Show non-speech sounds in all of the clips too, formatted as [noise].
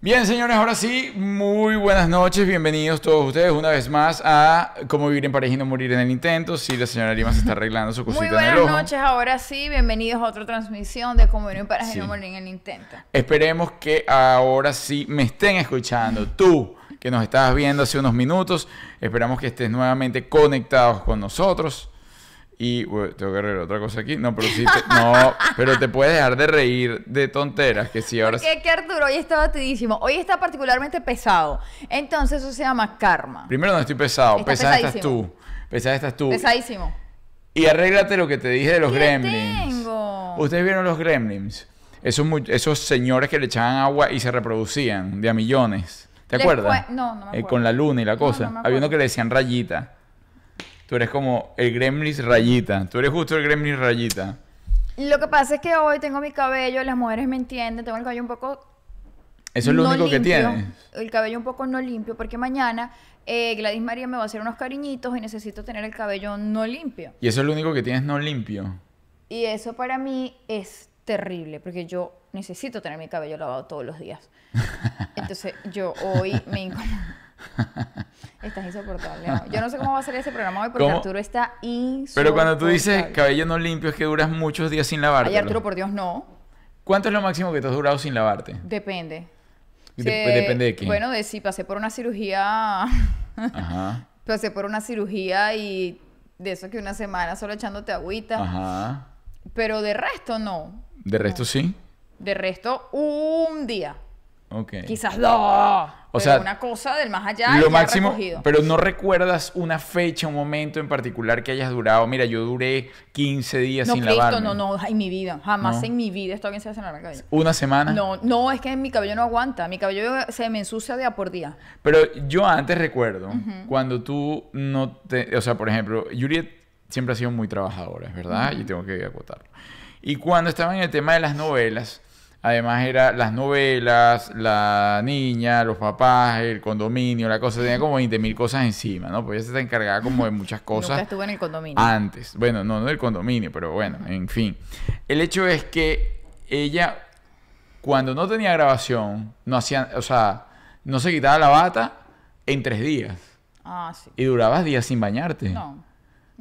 Bien, señores, ahora sí, muy buenas noches, bienvenidos todos ustedes una vez más a Cómo vivir en pareja y no morir en el intento. Sí, la señora Lima se está arreglando su cosita Muy en el buenas ojo. noches, ahora sí, bienvenidos a otra transmisión de Cómo vivir en pareja y no morir en el intento. Esperemos que ahora sí me estén escuchando. Tú, que nos estabas viendo hace unos minutos, esperamos que estés nuevamente conectados con nosotros. Y bueno, tengo que arreglar otra cosa aquí. No, pero sí, te- no, pero te puedes dejar de reír de tonteras que sí ahora. Porque que Arturo hoy está batidísimo, hoy está particularmente pesado, entonces eso se llama karma. Primero no estoy pesado, Está pesada estás tú. Pesada estás tú. Pesadísimo. Y arréglate lo que te dije de los ¿Qué gremlins. tengo? ¿Ustedes vieron los gremlins? Esos, esos señores que le echaban agua y se reproducían de a millones. ¿Te Les acuerdas? cue- no, no me Eh, acuerdo. con la luna y la cosa. no Había uno que le decían rayita. Tú eres como el gremlins rayita. Tú eres justo el gremlins rayita. Lo que pasa es que hoy tengo mi cabello, las mujeres me entienden, tengo el cabello un poco Eso es lo no único que limpio, tienes. El cabello un poco no limpio, porque mañana eh, Gladys María me va a hacer unos cariñitos y necesito tener el cabello no limpio. Y eso es lo único que tienes no limpio. Y eso para mí es terrible, porque yo necesito tener mi cabello lavado todos los días. [laughs] Entonces yo hoy me incomodo. [laughs] Estás insoportable. ¿no? Yo no sé cómo va a ser ese programa hoy porque ¿Cómo? Arturo está insoportable. Pero cuando tú dices cabello no limpio es que duras muchos días sin lavarte. Ay, Arturo, por Dios, no. ¿Cuánto es lo máximo que te has durado sin lavarte? Depende. Dep- Si- depende de qué. Bueno, de si pasé por una cirugía... [laughs] Ajá. pasé por una cirugía y de eso que una semana solo echándote agüita. Ajá. Pero de resto no. De resto sí. De resto, un día. Ok. Quizás dos. O sea, una cosa del más allá. Lo máximo, recogido. pero no recuerdas una fecha, un momento en particular que hayas durado. Mira, yo duré 15 días No, sin Cristo, lavarme. no, no, en mi vida. Jamás No. en mi vida bien sin lavarme el cabello. Una semana. No, no, es que mi cabello no aguanta. Mi cabello se me ensucia día por día. Pero yo antes recuerdo cuando tú no te, o sea, por ejemplo, Juliet siempre ha sido muy trabajadora, verdad, y tengo que acotarlo. Y cuando estaba en el tema de las novelas, además era las novelas, la niña, los papás, el condominio, la cosa, tenía como 20 mil cosas encima, ¿no? Pues ella se está encargada como de muchas [laughs] Nunca cosas estuve en el condominio. antes. Bueno, no, no del condominio, pero bueno, en fin. El hecho es que ella, cuando no tenía grabación, no hacía, o sea, no se quitaba la bata en tres días. Ah, sí. Y durabas días sin bañarte. No.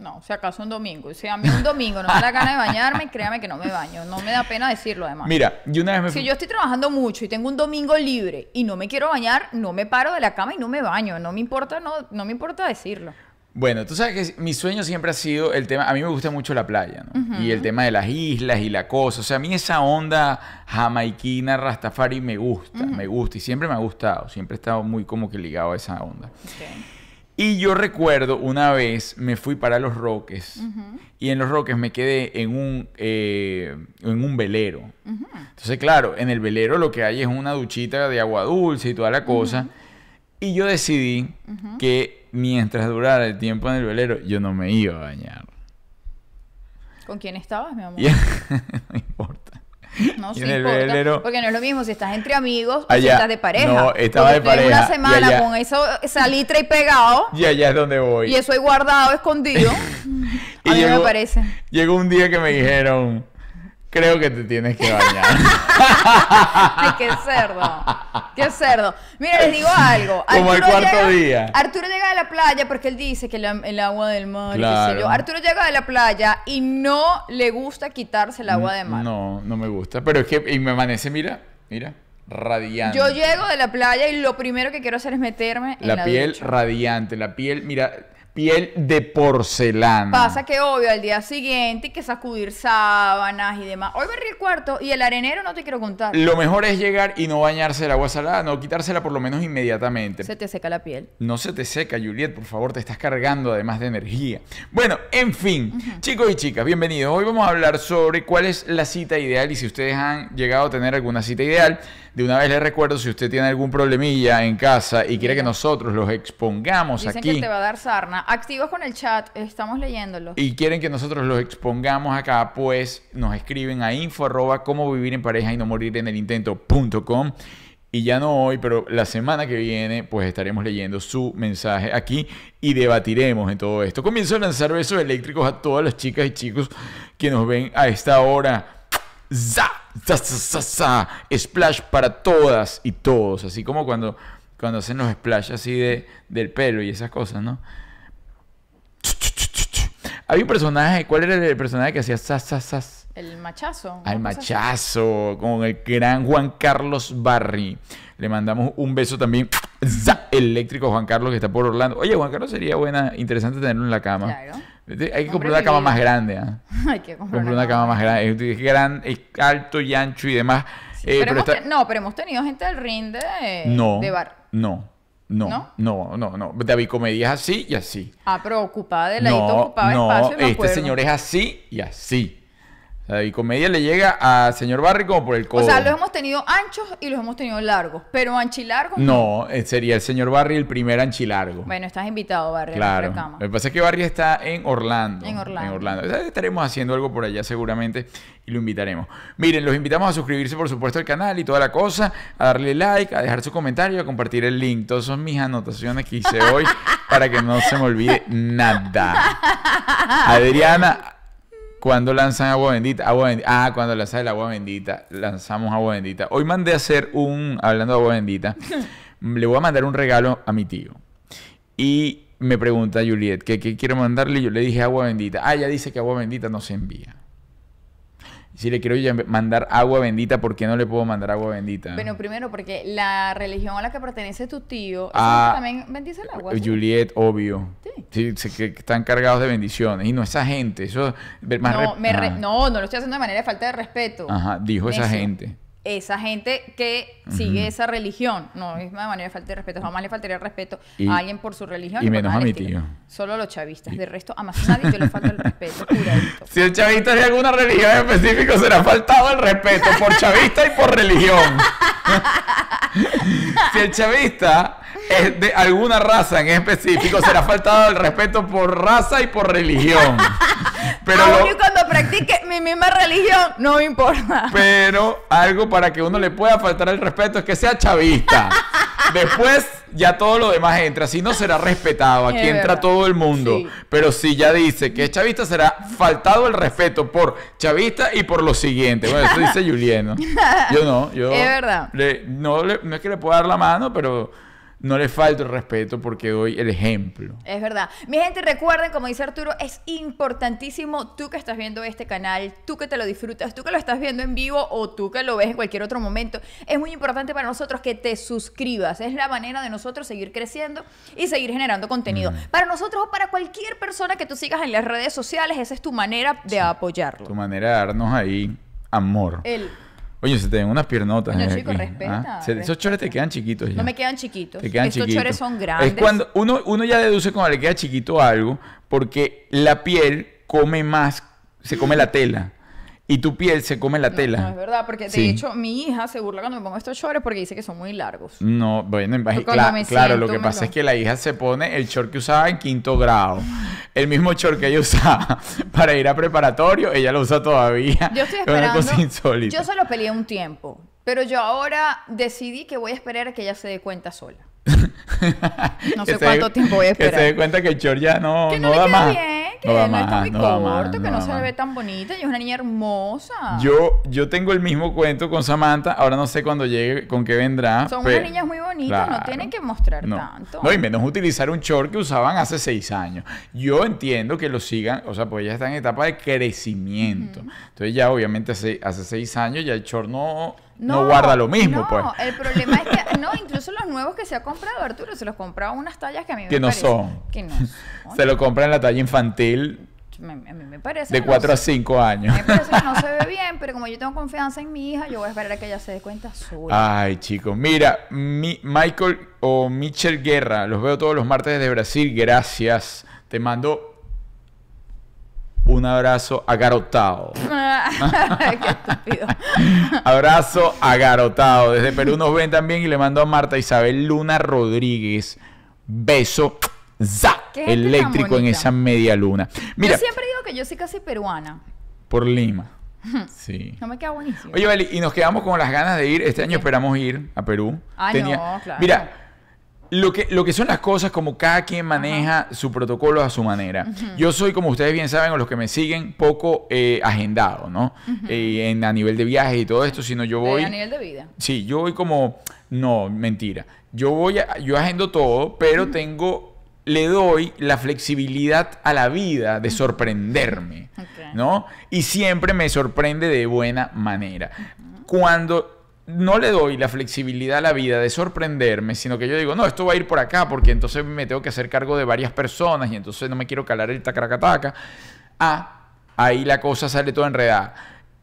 No, si acaso un domingo. Si a mí un domingo no me da gana de bañarme, créame que no me baño. No me da pena decirlo, además. Mira, yo una vez me Si yo estoy trabajando mucho y tengo un domingo libre y no me quiero bañar, no me paro de la cama y no me baño. No me importa, no, no me importa decirlo. Bueno, tú sabes que mi sueño siempre ha sido el tema, a mí me gusta mucho la playa, ¿no? Y el tema de las islas y la cosa, o sea, a mí esa onda jamaiquina, rastafari me gusta, me gusta y siempre me ha gustado, siempre he estado muy como que ligado a esa onda. Y yo recuerdo una vez me fui para Los Roques y en Los Roques me quedé en un, eh, en un velero. Entonces, claro, en el velero lo que hay es una duchita de agua dulce y toda la cosa. Y yo decidí que mientras durara el tiempo en el velero, yo no me iba a bañar. ¿Con quién estabas, mi amor? [laughs] No importa. No, sí importa, Porque no es lo mismo si estás entre amigos o si Allá- estás de pareja. no, estaba de pareja, Una semana allá- con eso salitre y pegado Y allá es donde voy. y eso ahí guardado, escondido. Y [laughs] a mí no llegó- me parece. Llegó un día que me dijeron, creo que te tienes que bañar. [laughs] Ay, qué cerdo. Qué cerdo. Mira, les digo algo. Como al cuarto llega- día. Arturo llega de la playa porque él dice que la- el agua del mar, y qué sé Claro. yo. Arturo llega de la playa y no le gusta quitarse el agua de mar. No, no me gusta. Pero es que y me amanece, mira, mira, radiante. Yo llego de la playa y lo primero que quiero hacer es meterme en la, la piel ducha. radiante, la piel, mira, piel de porcelana. Pasa que obvio al día siguiente hay que sacudir sábanas y demás. Hoy barrí el cuarto y el arenero no te quiero contar. Lo mejor es llegar y no bañarse el agua salada, no quitársela por lo menos inmediatamente. Se te seca la piel. No se te seca, Juliet, por favor, te estás cargando además de energía. Bueno, en fin, chicos y chicas, bienvenidos. Hoy vamos a hablar sobre cuál es la cita ideal y si ustedes han llegado a tener alguna cita ideal. De una vez les recuerdo, si usted tiene algún problemilla en casa y quiere que nosotros los expongamos Dicen aquí que te va a dar sarna. Activos con el chat, estamos leyéndolo. y quieren que nosotros los expongamos acá, pues nos escriben a info arroba cómo vivir en pareja y no morir en el intento.com. Y ya no hoy, pero la semana que viene, pues estaremos leyendo su mensaje aquí y debatiremos en todo esto. Comienzo a lanzar besos eléctricos a todas las chicas y chicos que nos ven a esta hora. ¡Za! ¡Za, za, za, za! Splash para todas y todos. Así como cuando, cuando hacen los splash así de, del pelo y esas cosas, ¿no? Había un personaje, ¿cuál era el personaje que hacía? El machazo. Al machazo, con el gran Juan Carlos Barry. Le mandamos un beso también. Eléctrico Juan Carlos que está por Orlando. Oye, Juan Carlos sería buena, interesante tenerlo en la cama. Claro. Hay que comprar una cama más grande. ¿ah? [laughs] Hay que comprar una cama más grande. Es, gran, es alto y ancho y demás. Eh, pero pero hemos está- No, pero hemos tenido gente del ring de, No. de bar. No. No, ¿No? no, no, no. David Comedia es así y así. Ah, pero ocupada de ladito, No, ocupaba no, espacio. me este acuerdo. señor es así y así. O sea, David Comedia le llega al señor Barry como por el codo. O sea, los hemos tenido anchos y los hemos tenido largos, pero anchilargos No, eh, sería el señor Barry el primer anchilargo. Bueno, estás invitado, Barry, a Claro. nuestra cama. Lo que pasa es que Barry está en Orlando. En Orlando. O sea, Estaremos haciendo algo por allá seguramente y lo invitaremos. Miren, los invitamos a suscribirse, por supuesto, al canal y toda la cosa, a darle like, a dejar su comentario, a compartir el link. Todas son mis anotaciones que hice hoy [laughs] para que no se me olvide nada. Adriana, ¿cuándo lanzan agua bendita? Agua bendita. Ah, cuando lanzan el agua bendita, lanzamos agua bendita. Hoy mandé a hacer un, hablando de agua bendita, [laughs] le voy a mandar un regalo a mi tío. Y me pregunta Juliet, ¿qué, qué quiero mandarle? Y Yo le dije agua bendita. Ah, ella dice que agua bendita no se envía. Si le quiero mandar agua bendita, ¿por qué no le puedo mandar agua bendita? Bueno, primero porque la religión a la que pertenece tu tío Ah, también bendice el agua. ¿sí? Juliet, obvio. Sí. Sí, que están cargados de bendiciones. Y no esa gente, eso es más No, me re- no, no lo estoy haciendo de manera de falta de respeto. Ajá, dijo esa gente. Esa gente que sigue esa religión. No es de manera de falta de respeto. Jamás le faltaría el respeto Y- a alguien por su religión. y menos a mi tío. Solo a los chavistas. De resto, a más nadie yo le falta el respeto. [laughs] Curadito. Si el chavista es de alguna religión en específico, será faltado el respeto por chavista y por religión. [laughs] si el chavista es de alguna raza en específico, será faltado el respeto por raza y por religión. [laughs] Pero, Aún lo- y cuando practique mi misma religión, no me importa. pero algo para que uno le pueda faltar el respeto es que sea chavista. Después ya todo lo demás entra. Si no será respetado. Aquí Es entra verdad. todo el mundo. Sí. Pero si ya dice que es chavista, será faltado el respeto por chavista y por lo siguiente. Bueno, eso dice [laughs] Juliano. Yo no. Yo Es verdad. le- no, le- no es que le pueda dar la mano, pero no le falta el respeto porque doy el ejemplo. Es verdad. Mi gente, recuerden, como dice Arturo, es importantísimo tú que estás viendo este canal, tú que te lo disfrutas, tú que lo estás viendo en vivo o tú que lo ves en cualquier otro momento. Es muy importante para nosotros que te suscribas. Es la manera de nosotros seguir creciendo y seguir generando contenido. Para nosotros o para cualquier persona que tú sigas en las redes sociales, esa es tu manera de apoyarlo. Tu manera de darnos ahí amor. El, Oye, se te ven unas piernotas. Coño, eh, chico, aquí, respeta, ¿ah? Se- Esos chores te quedan chiquitos ya. no me quedan chiquitos. Te quedan Estos chiquitos. chores son grandes. Es cuando uno, uno ya deduce cuando le queda chiquito algo, porque la piel come más, se come la tela. Y tu piel se come la No, tela. No, es verdad, porque de Sí. hecho mi hija se burla cuando me pongo estos chores porque dice que son muy largos. No, bueno, cla- claro, lo que pasa lo- es que la hija se pone el short que usaba en quinto grado. El mismo short que ella usaba [laughs] para ir a preparatorio, ella lo usa todavía. Yo estoy Es una esperando. cosa insólita. Yo se lo peleé un tiempo, pero yo ahora decidí que voy a esperar a que ella se dé cuenta sola. [laughs] No sé cuánto tiempo voy a Que se esperar. dé cuenta que el short ya no, que no, no le da queda más. bien, que No no, da está más, muy no corto, más, que no no, da se más. ve tan bonita y es una niña hermosa. Yo, yo tengo el mismo cuento con Samantha. Ahora no sé cuándo llegue, con qué vendrá. Son pe- unas niñas muy bonitas, no Claro. tienen que mostrar No. tanto. No, y menos utilizar un short que usaban hace seis años. Yo entiendo que lo sigan, o sea, pues ya están en etapa de crecimiento. Entonces ya obviamente hace, hace seis años ya el short no, no, guarda lo mismo, no, pues. el problema es que, [laughs] no, incluso los nuevos que se ha comprado, Arturo, se los compraba unas tallas que a mí Que me no parece- son. Que no son. Se lo compra en la talla infantil Me- a mí me parece de que 4 no a 5 años. Me parece que no se ve [laughs] bien, pero como yo tengo confianza en mi hija, yo voy a esperar a que ella se dé cuenta sola. Ay, chicos. Mira, mi- Michael o Michel Guerra, los veo todos los martes desde Brasil. Gracias. Te mando un abrazo agarotado. [laughs] Qué estúpido. [laughs] Abrazo agarotado. Desde Perú nos ven también y le mando a Marta Isabel Luna Rodríguez. Beso. ¡Za! Eléctrico en esa media luna. Mira, Yo siempre digo que yo soy casi peruana. por Lima. [laughs] Sí. No me queda buenísimo. Oye, Vali, y nos quedamos con las ganas de ir. Este año esperamos ir a Perú. Ah, no, claro. Mira, lo que, lo que son las cosas, como cada quien maneja su protocolo a su manera. Yo soy, como ustedes bien saben, o los que me siguen, poco eh, agendado, ¿no? Eh, en, a nivel de viajes y todo esto, sino yo voy... a nivel de vida. Sí, yo voy como... No, mentira. Yo voy a, yo agendo todo, pero tengo... Le doy la flexibilidad a la vida de sorprenderme. ¿no? Y siempre me sorprende de buena manera. Cuando no le doy la flexibilidad a la vida de sorprenderme, sino que yo digo, no, esto va a ir por acá, porque entonces me tengo que hacer cargo de varias personas y entonces no me quiero calar el tacaracataca. Ah, ahí la cosa sale toda enredada.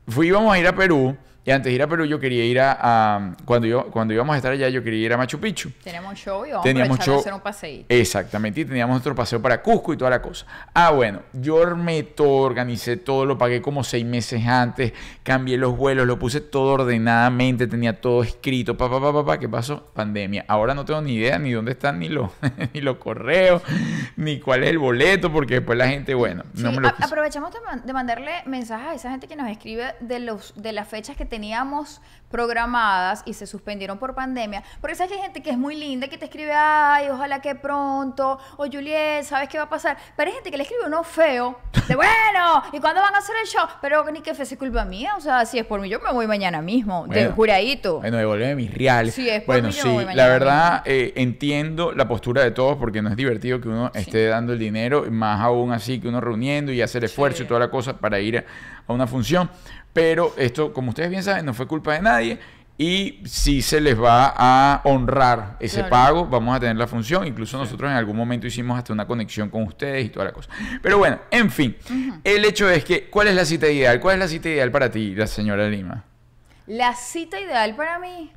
Fui, íbamos a ir a Perú, y antes de ir a Perú yo quería ir a... a- cuando, yo, cuando íbamos a estar allá yo quería ir a Machu Picchu. Teníamos show y vamos Teníamos a show. hacer un paseíto. Exactamente, y teníamos otro paseo para Cusco y toda la cosa. Ah, bueno, yo armé todo, organicé todo, lo pagué como seis meses antes, cambié los vuelos, lo puse todo ordenadamente, tenía todo escrito, pa, pa, pa, pa, pa, ¿qué pasó? Pandemia. Ahora no tengo ni idea ni dónde están ni los, [laughs] ni los correos, ni cuál es el boleto, porque después la gente, bueno, no me lo a- quiso. aprovechamos de, man- de mandarle mensajes a esa gente que nos escribe de los de las fechas que teníamos programadas y se suspendieron por pandemia. Porque sabes que hay gente que es muy linda que te escribe, ay, ojalá que pronto, o Juliet, ¿sabes qué va a pasar? Pero hay gente que le escribe uno feo, de bueno, ¿y cuándo van a hacer el show? Pero ni que fuese culpa mía, o sea, si es por mí, yo me voy mañana mismo, de Bueno. juradito. Bueno, devolverme mis reales. Sí, es por bueno, mí, yo sí, voy la verdad eh, entiendo la postura de todos porque no es divertido que uno esté dando el dinero, más aún así que uno reuniendo y hacer esfuerzo y toda la cosa para ir a una función. Pero esto, como ustedes bien saben, no fue culpa de nadie. Y si se les va a honrar ese Claro. pago, vamos a tener la función. Incluso nosotros en algún momento hicimos hasta una conexión con ustedes y toda la cosa. Pero bueno, en fin, el hecho es que, ¿cuál es la cita ideal? ¿Cuál es la cita ideal para ti, la señora Lima? La cita ideal para mí.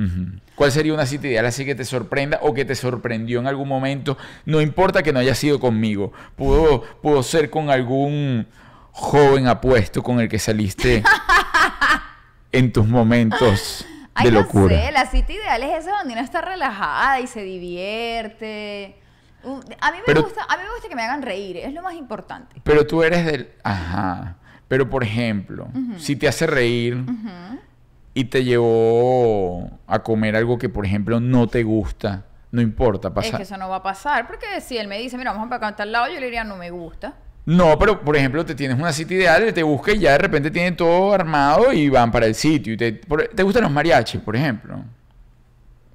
¿Cuál sería una cita ideal así que te sorprenda o que te sorprendió en algún momento? No importa que no haya sido conmigo. Pudo, pudo ser con algún joven apuesto con el que saliste [laughs] en tus momentos [laughs] Ay, de no locura. sé, la cita ideal es esa donde uno está relajada y se divierte. Uh, A mí me Pero- gusta, a mí me gusta que me hagan reír, es lo más importante. Pero tú eres del... Ajá. Pero por ejemplo, si te hace reír y te llevó a comer algo que por ejemplo no te gusta, no importa, Es pasa... que eso no va a pasar, porque si él me dice, mira, vamos a tal lado, yo le diría, no me gusta. No, pero por ejemplo, te tienes una cita ideal, te busca y ya de repente tienen todo armado y van para el sitio. Y te, por- ¿te gustan los mariachis, por ejemplo?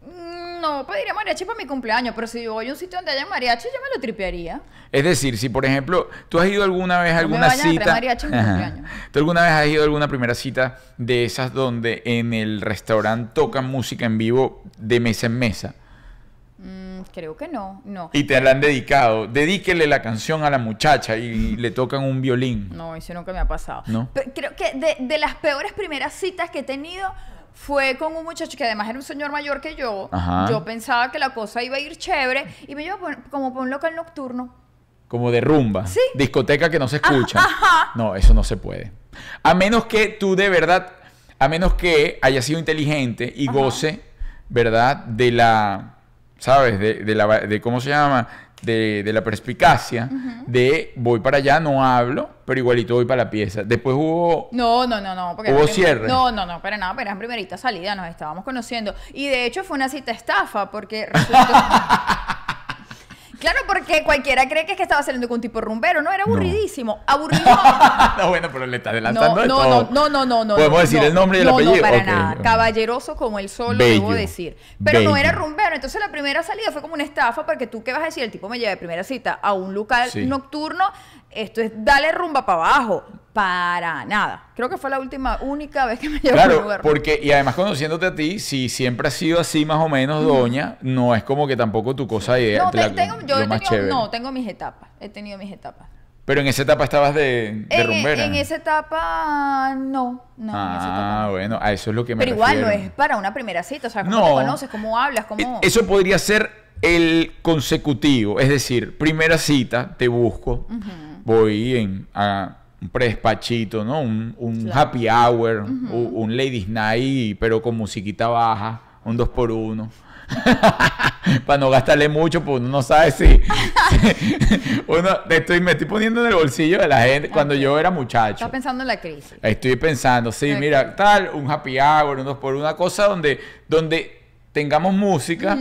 Mm, No, pediría mariachi para mi cumpleaños, pero si yo voy a un sitio donde haya mariachi, yo me lo tripearía. Es decir, si por ejemplo, tú has ido alguna vez a No me alguna a traer cita. mariachi en mi Ajá. cumpleaños. ¿Tú alguna vez has ido a alguna primera cita de esas donde en el restaurante tocan música en vivo de mesa en mesa? Mm, creo que no, no. Y te la han dedicado. Dedíquele la canción a la muchacha y le tocan un violín. No, eso nunca me ha pasado. ¿No? Creo que de, de las peores primeras citas que he tenido fue con un muchacho que además era un señor mayor que yo. Ajá. Yo pensaba que la cosa iba a ir chévere y me llevó como por un local nocturno. Como de rumba. Sí. Discoteca que no se escucha. ajá. No, eso no se puede. A menos que tú de verdad, a menos que haya sido inteligente y goce, ¿verdad? De la, ¿sabes? De, de la, de ¿cómo se llama? De, de la perspicacia, de voy para allá, no hablo, pero igualito voy para la pieza. Después hubo... No, no, no, no. Porque ¿Hubo cierre? No, no, no, para nada, pero era en primerita salida, nos estábamos conociendo. Y de hecho fue una cita estafa, porque resultó... [laughs] claro, porque cualquiera cree que es que estaba saliendo con un tipo rumbero, no, era aburridísimo. Aburridísimo. [laughs] no, bueno, pero le está No, adelantando de no, todo. no, no, no, no, no. Podemos no, decir no. el nombre y el no, apellido. No, para nada. Caballeroso como el sol, Bello, lo debo decir. Pero no era rumbero. Entonces la primera salida fue como una estafa porque tú qué vas a decir, el tipo me lleva de primera cita a un local Sí. nocturno, esto es dale rumba para abajo. Para nada. Creo que fue la última, única vez que me llevó a un Claro, lugar. porque, y además conociéndote a ti, si siempre has sido así más o menos, doña, no es como que tampoco tu cosa de No, te- la- tengo, yo he tenido, no, tengo mis etapas. He tenido mis etapas. Pero en esa etapa estabas de, de En, rumbera. en esa etapa, no. No, en esa etapa ah, no. bueno, a eso es lo que me Pero igual no es para una primera cita. O sea, cómo No. te conoces, cómo hablas, cómo. E- Eso podría ser el consecutivo, es decir, primera cita, te busco, voy en a un predespachito, ¿no? Un, un Claro. happy hour, un ladies night, pero con musiquita baja, un dos por uno. [laughs] Para no gastarle mucho, pues uno no sabe si. [laughs] uno, estoy, me estoy poniendo en el bolsillo de la gente cuando yo era muchacho. Estás pensando en la crisis. Estoy pensando, sí, mira, tal, un happy hour, un dos por una cosa donde, donde tengamos música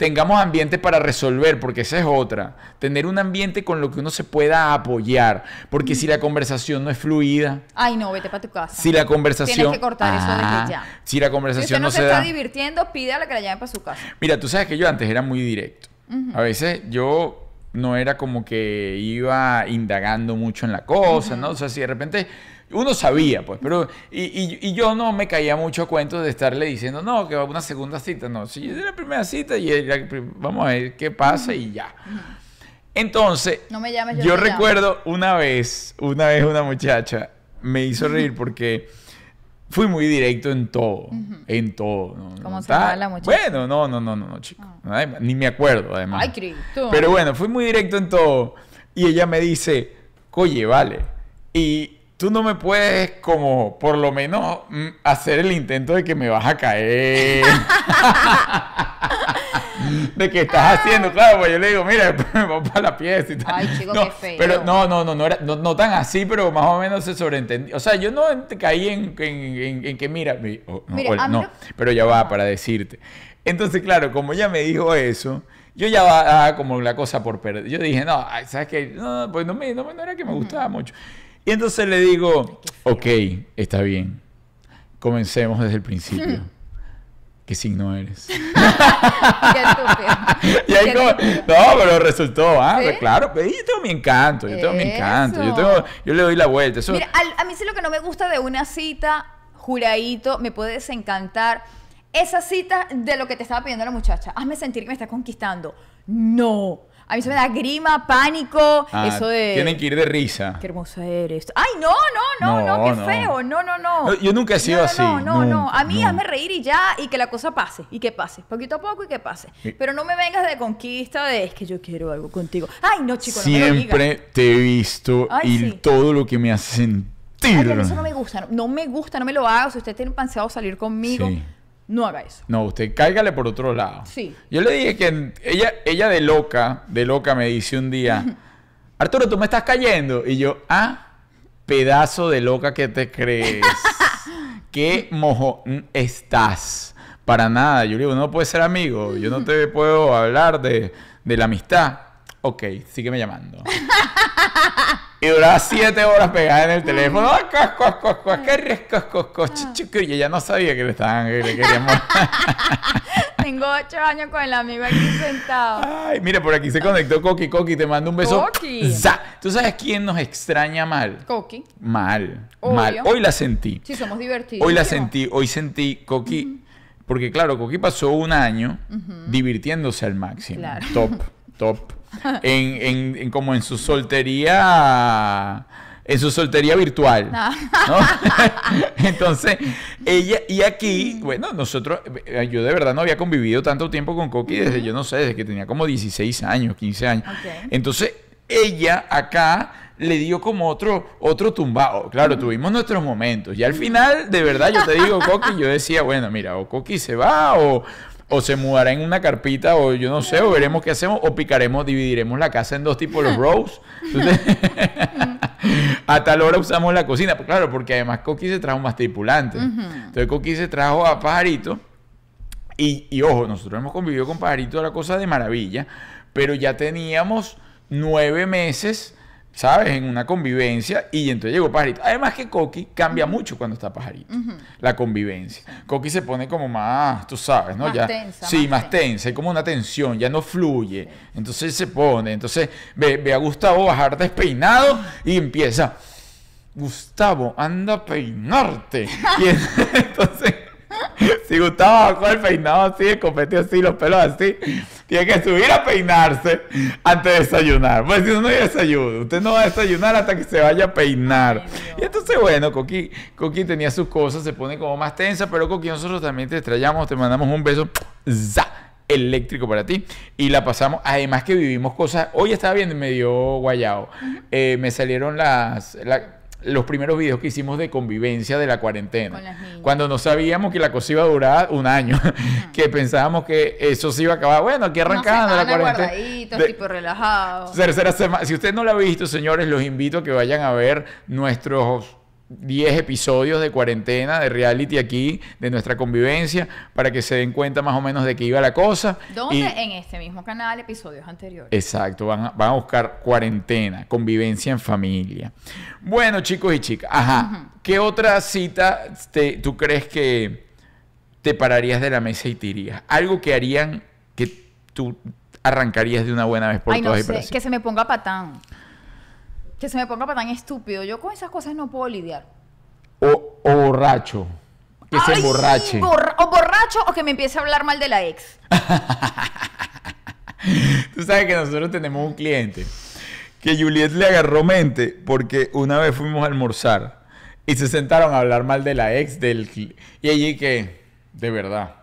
tengamos ambiente para resolver, porque esa es otra. Tener un ambiente con lo que uno se pueda apoyar, porque si la conversación no es fluida, Ay, no, vete para tu casa. si la conversación... Tienes que cortar eso Ajá. desde ya. Si la Si conversación usted no, no se se está da... divirtiendo, pídale que la llame para su casa. Mira, tú sabes que yo antes era muy directo. A veces yo no era como que iba indagando mucho en la cosa, ¿no? O sea, si de repente uno sabía, pues, pero y, y- y yo no me caía mucho a cuento de estarle diciendo, no, que va una segunda cita, no, si es la primera cita y la vamos a ver qué pasa y ya. Entonces, No me llames, yo yo llamo. recuerdo una vez, una vez una muchacha me hizo reír porque fui muy directo en todo, en todo. ¿no? ¿Cómo No, se la muchacha? Ah. Bueno, no, no, no, no, no, chico. Ay, Ni me acuerdo, además. Ay, Cristo. Pero bueno, fui muy directo en todo. Y ella me dice, oye, vale. Y tú no me puedes como, por lo menos, mm, hacer el intento de que me vas a caer. [laughs] de que estás haciendo, claro, pues yo le digo, mira, después [laughs] me voy para la pieza y tal. Ay, chico, no, qué feo. Pero no, no, no, no, era, no, no tan así, pero más o menos se sobreentendía. O sea, yo no caí en, en- en- en que, mira, mi- oh, no, Mire, hola, a mí no, lo- pero ya va para decirte. Entonces, claro, como ella me dijo eso, yo ya va ah, como la cosa por perder. Yo dije, no, ¿sabes qué? No, pues no, me, no, me- no era que me gustaba mucho. Y entonces le digo, ok, está bien. Comencemos desde el principio. ¿Qué signo eres? [laughs] Qué. Y ahí como, no, pero resultó, ah, ¿Sí? pues claro, pero yo tengo mi encanto, yo tengo mi encanto, yo, tengo, yo le doy la vuelta. Eso, Mira, al- a mí sí lo que no me gusta de una cita, juradito, me puede desencantar. Esa cita de lo que te estaba pidiendo la muchacha. Hazme sentir que me está conquistando. No. A mí se me da grima, pánico, ah, eso de... Tienen que ir de risa. Qué hermosa eres. Ay, no, no, no, no, No, qué no. feo. No, no, no. No, yo nunca he sido No, no, así, No, no, no. A mí hazme reír y ya, y que la cosa pase, y que pase. Poquito a poco y que pase. Pero no me vengas de conquista de es que yo quiero algo contigo. Ay, no, chico, no me lo digas. Siempre te he visto Ay, y sí. todo lo que me hace sentir. Ay, a mí eso no me gusta. No, me gusta, no me lo haga. Si usted tiene pensado salir conmigo, Sí. No haga eso. No, usted cáigale por otro lado. Sí. Yo le dije que ella, ella de loca, de loca me dice un día, Arturo, tú me estás cayendo. Y yo, ah, pedazo de loca que te crees. [laughs] Qué mojo estás. Para nada. Yo le digo, no puedes ser amigo. Yo no te puedo hablar de, de la amistad. Ok, sígueme llamando. Y duraba siete horas pegada en el teléfono. Y ella no sabía que le estaban, que le queríamos. [laughs] Tengo ocho años con el amigo aquí sentado. Ay, mire, por aquí se conectó Coqui. Coqui, te mando un beso. Coqui. ¡Za! ¿Tú sabes quién nos extraña mal? Coqui. Mal. Obvio. Mal. Hoy la sentí. Sí, somos divertidos. Hoy la sentí. Hoy sentí Coqui. Porque claro, Coqui pasó un año divirtiéndose al máximo. Claro. Top, top. En, en- en- como en su soltería. En su soltería virtual. Ah. ¿no? [laughs] Entonces, ella, y aquí, bueno, nosotros, eh, yo de verdad no había convivido tanto tiempo con Coqui desde, yo no sé, desde que tenía como 16 años, 15 años. Entonces, ella acá le dio como otro, otro tumbado. Claro, tuvimos nuestros momentos. Y al final, de verdad, yo te digo, Coqui, yo decía, bueno, mira, o Coqui se va o, o se mudará en una carpita o yo no sé, o veremos qué hacemos, o picaremos, dividiremos la casa en dos tipos los [laughs] rows. Entonces, [laughs] a tal hora usamos la cocina. Pues Claro, porque además Coqui se trajo más tripulantes. Entonces Coqui se trajo a Pajarito. Y, y ojo, nosotros hemos convivido con Pajarito la cosa de maravilla, pero ya teníamos nueve meses, ¿sabes? En una convivencia y entonces llegó Pajarito. Además que Coqui cambia mucho cuando está Pajarito, la convivencia. Coqui se pone como más, tú sabes, ¿no? Más ya, tensa, sí, más más tensa, hay como una tensión, ya no fluye. Entonces se pone, entonces ve, ve a Gustavo bajar despeinado y empieza, Gustavo, anda a peinarte. Y [laughs] entonces, si Gustavo bajó el peinado así, el copete así, los pelos así, tiene que subir a peinarse antes de desayunar. Pues si no, no hay desayuno. Usted no va a desayunar hasta que se vaya a peinar. Y entonces, bueno, Coqui, Coqui tenía sus cosas, se pone como más tensa, pero Coqui, nosotros también te estrellamos, te mandamos un beso. ¡za! eléctrico para ti y la pasamos además que vivimos cosas hoy estaba viendo y me dio guayao Eh, me salieron las la- los primeros videos que hicimos de convivencia de la cuarentena cuando no sabíamos que la cosa iba a durar un año [laughs] que pensábamos que eso se iba a acabar bueno aquí arrancando la cuarentena De- tipo relajados. Tercera semana. Si usted no lo ha visto, señores, los invito a que vayan a ver nuestros 10 episodios de cuarentena, de reality aquí, de nuestra convivencia, para que se den cuenta más o menos de qué iba la cosa. ¿Dónde? Y- En este mismo canal, episodios anteriores. Exacto, van a, van a buscar cuarentena, convivencia en familia. Bueno, chicos y chicas, ajá, ¿qué otra cita te- tú crees que te pararías de la mesa y te irías? Algo que harían que tú arrancarías de una buena vez por Ay, no todas y sé, que se me ponga patán. Que se me ponga patán estúpido. Yo con esas cosas no puedo lidiar. O, o borracho, que se Ay, emborrache. borra- o borracho o que me empiece a hablar mal de la ex. [laughs] Tú sabes que nosotros tenemos un cliente que Juliet le agarró mente porque una vez fuimos a almorzar y se sentaron a hablar mal de la ex del y allí que de verdad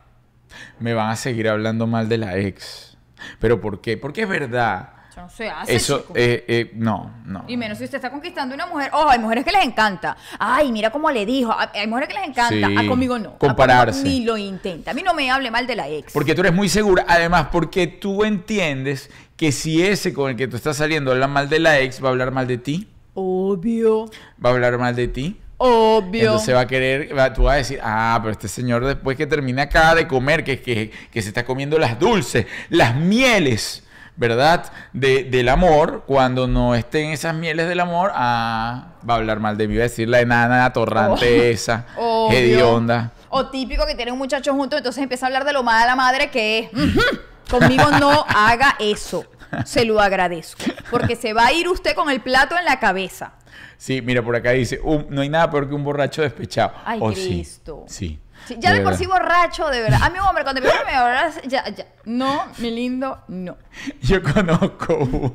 me van a seguir hablando mal de la ex. ¿Pero por qué? Porque es verdad. Eso no se hace, Eso chico. eh, eh, no, no. Y menos si usted está conquistando una mujer. Ojo, hay mujeres que les encanta. Ay, mira cómo le dijo. Hay mujeres que les encanta. Sí, A conmigo no. A compararse. conmigo ni lo intenta. A mí no me hable mal de la ex. Porque tú eres muy segura. Además, porque tú entiendes que si ese con el que tú estás saliendo habla mal de la ex, va a hablar mal de ti. Obvio. Va a hablar mal de ti. Obvio. Entonces va a querer, va- tú vas a decir, ah, pero este señor después que termina acá de comer, que, que, que se está comiendo las dulces, las mieles, ¿verdad? De, del amor, cuando no estén esas mieles del amor, ah, va a hablar mal de mí, va a decir la enana atorrante esa, [laughs] Obvio. hedionda. O típico que tiene un muchacho junto, entonces empieza a hablar de lo mala la madre que es. "Ujú, Conmigo no haga eso. Se lo agradezco. Porque se va a ir usted con el plato en la cabeza. Sí, mira, por acá dice, "Un- no hay nada peor que un borracho despechado. Ay, Oh, Cristo. Sí. Sí, ya de, por verdad. sí borracho, de verdad. A mi hombre, cuando me hablar, ya, ya. No, mi lindo, no. [laughs] Yo conozco uno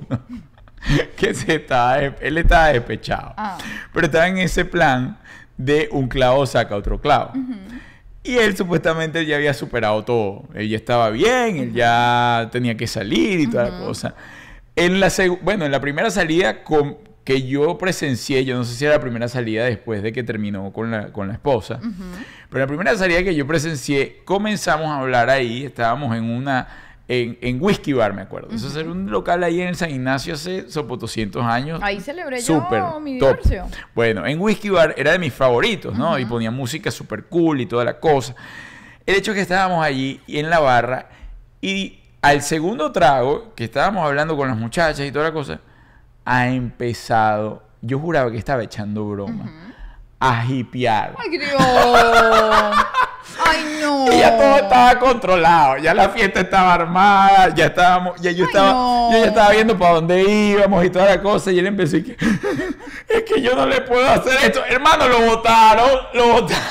que se estaba, de- él estaba despechado, Ah. pero estaba en ese plan de un clavo saca otro clavo. Y él supuestamente ya había superado todo. Él ya estaba bien, él ya tenía que salir y toda la cosa. En la bueno, en la primera salida con- que yo presencié, yo no sé si era la primera salida después de que terminó con la, con la esposa, pero la primera salida que yo presencié, comenzamos a hablar ahí, estábamos en una, en, en Whisky Bar, me acuerdo. Eso era un local ahí en San Ignacio hace sopo 200 años. Ahí celebré yo Súper, mi top. Bueno, en Whisky Bar era de mis favoritos, ¿no? Y ponía música súper cool y toda la cosa. El hecho es que estábamos allí y en la barra y al segundo trago, que estábamos hablando con las muchachas y toda la cosa, ha empezado, yo juraba que estaba echando broma, a hipear. Ay, Dios. Ay, no. [laughs] Y ya todo estaba controlado, ya la fiesta estaba armada, ya estábamos, ya yo Ay, estaba, no. yo ya estaba viendo para dónde íbamos y toda la cosa, y él empezó y que, [laughs] es que yo no le puedo hacer esto, hermano, lo votaron, lo votaron.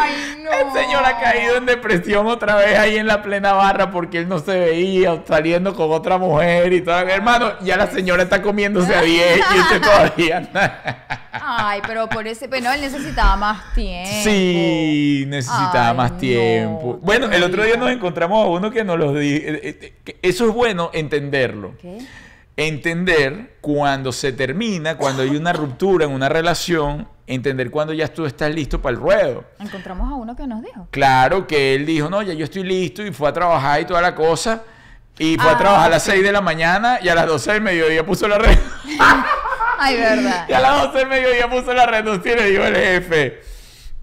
Ay, no. El señor ha caído en depresión otra vez ahí en la plena barra porque él no se veía saliendo con otra mujer y todo. Hermano, ya la señora está comiéndose a 10 y usted [laughs] todavía. Ay, pero por ese, pero él necesitaba más tiempo. Sí, necesitaba Ay, más no, tiempo. Bueno, el otro día nos encontramos a uno que nos lo dijo. Eso es bueno entenderlo. ¿Qué? Entender cuando se termina, cuando hay una ruptura en una relación, entender cuando ya tú estás listo para el ruedo. Encontramos a uno que nos dijo. Claro que él dijo, no, ya yo estoy listo y fue a trabajar y toda la cosa. Y fue a Ah, trabajar a las 6 de la mañana y a las 12 del mediodía puso la [laughs] red. Ay, verdad. y a las 12 del mediodía puso la reducción y le dijo el jefe,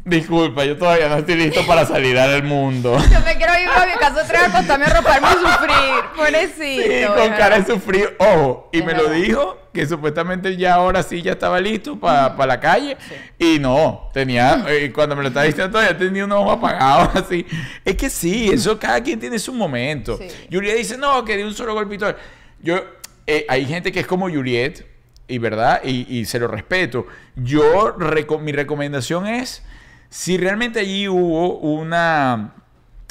disculpa, yo todavía no estoy listo para salir al mundo. [laughs] Yo me quiero ir a mi casa otra vez a acostarme a roparme y sufrir. Pobrecito. Sí, con cara de sufrir. Ojo, y Es me lo dijo que supuestamente ya ahora sí ya estaba listo para la calle. Y no, tenía, eh, cuando me lo estaba diciendo todavía tenía un ojo apagado [laughs] así. Es que sí, eso cada quien tiene su momento. Sí. Juliet dice, no, que de un solo golpito. Yo, eh, hay gente que es como Juliet, y verdad, y, y se lo respeto. Yo, reco- mi recomendación es, si realmente allí hubo una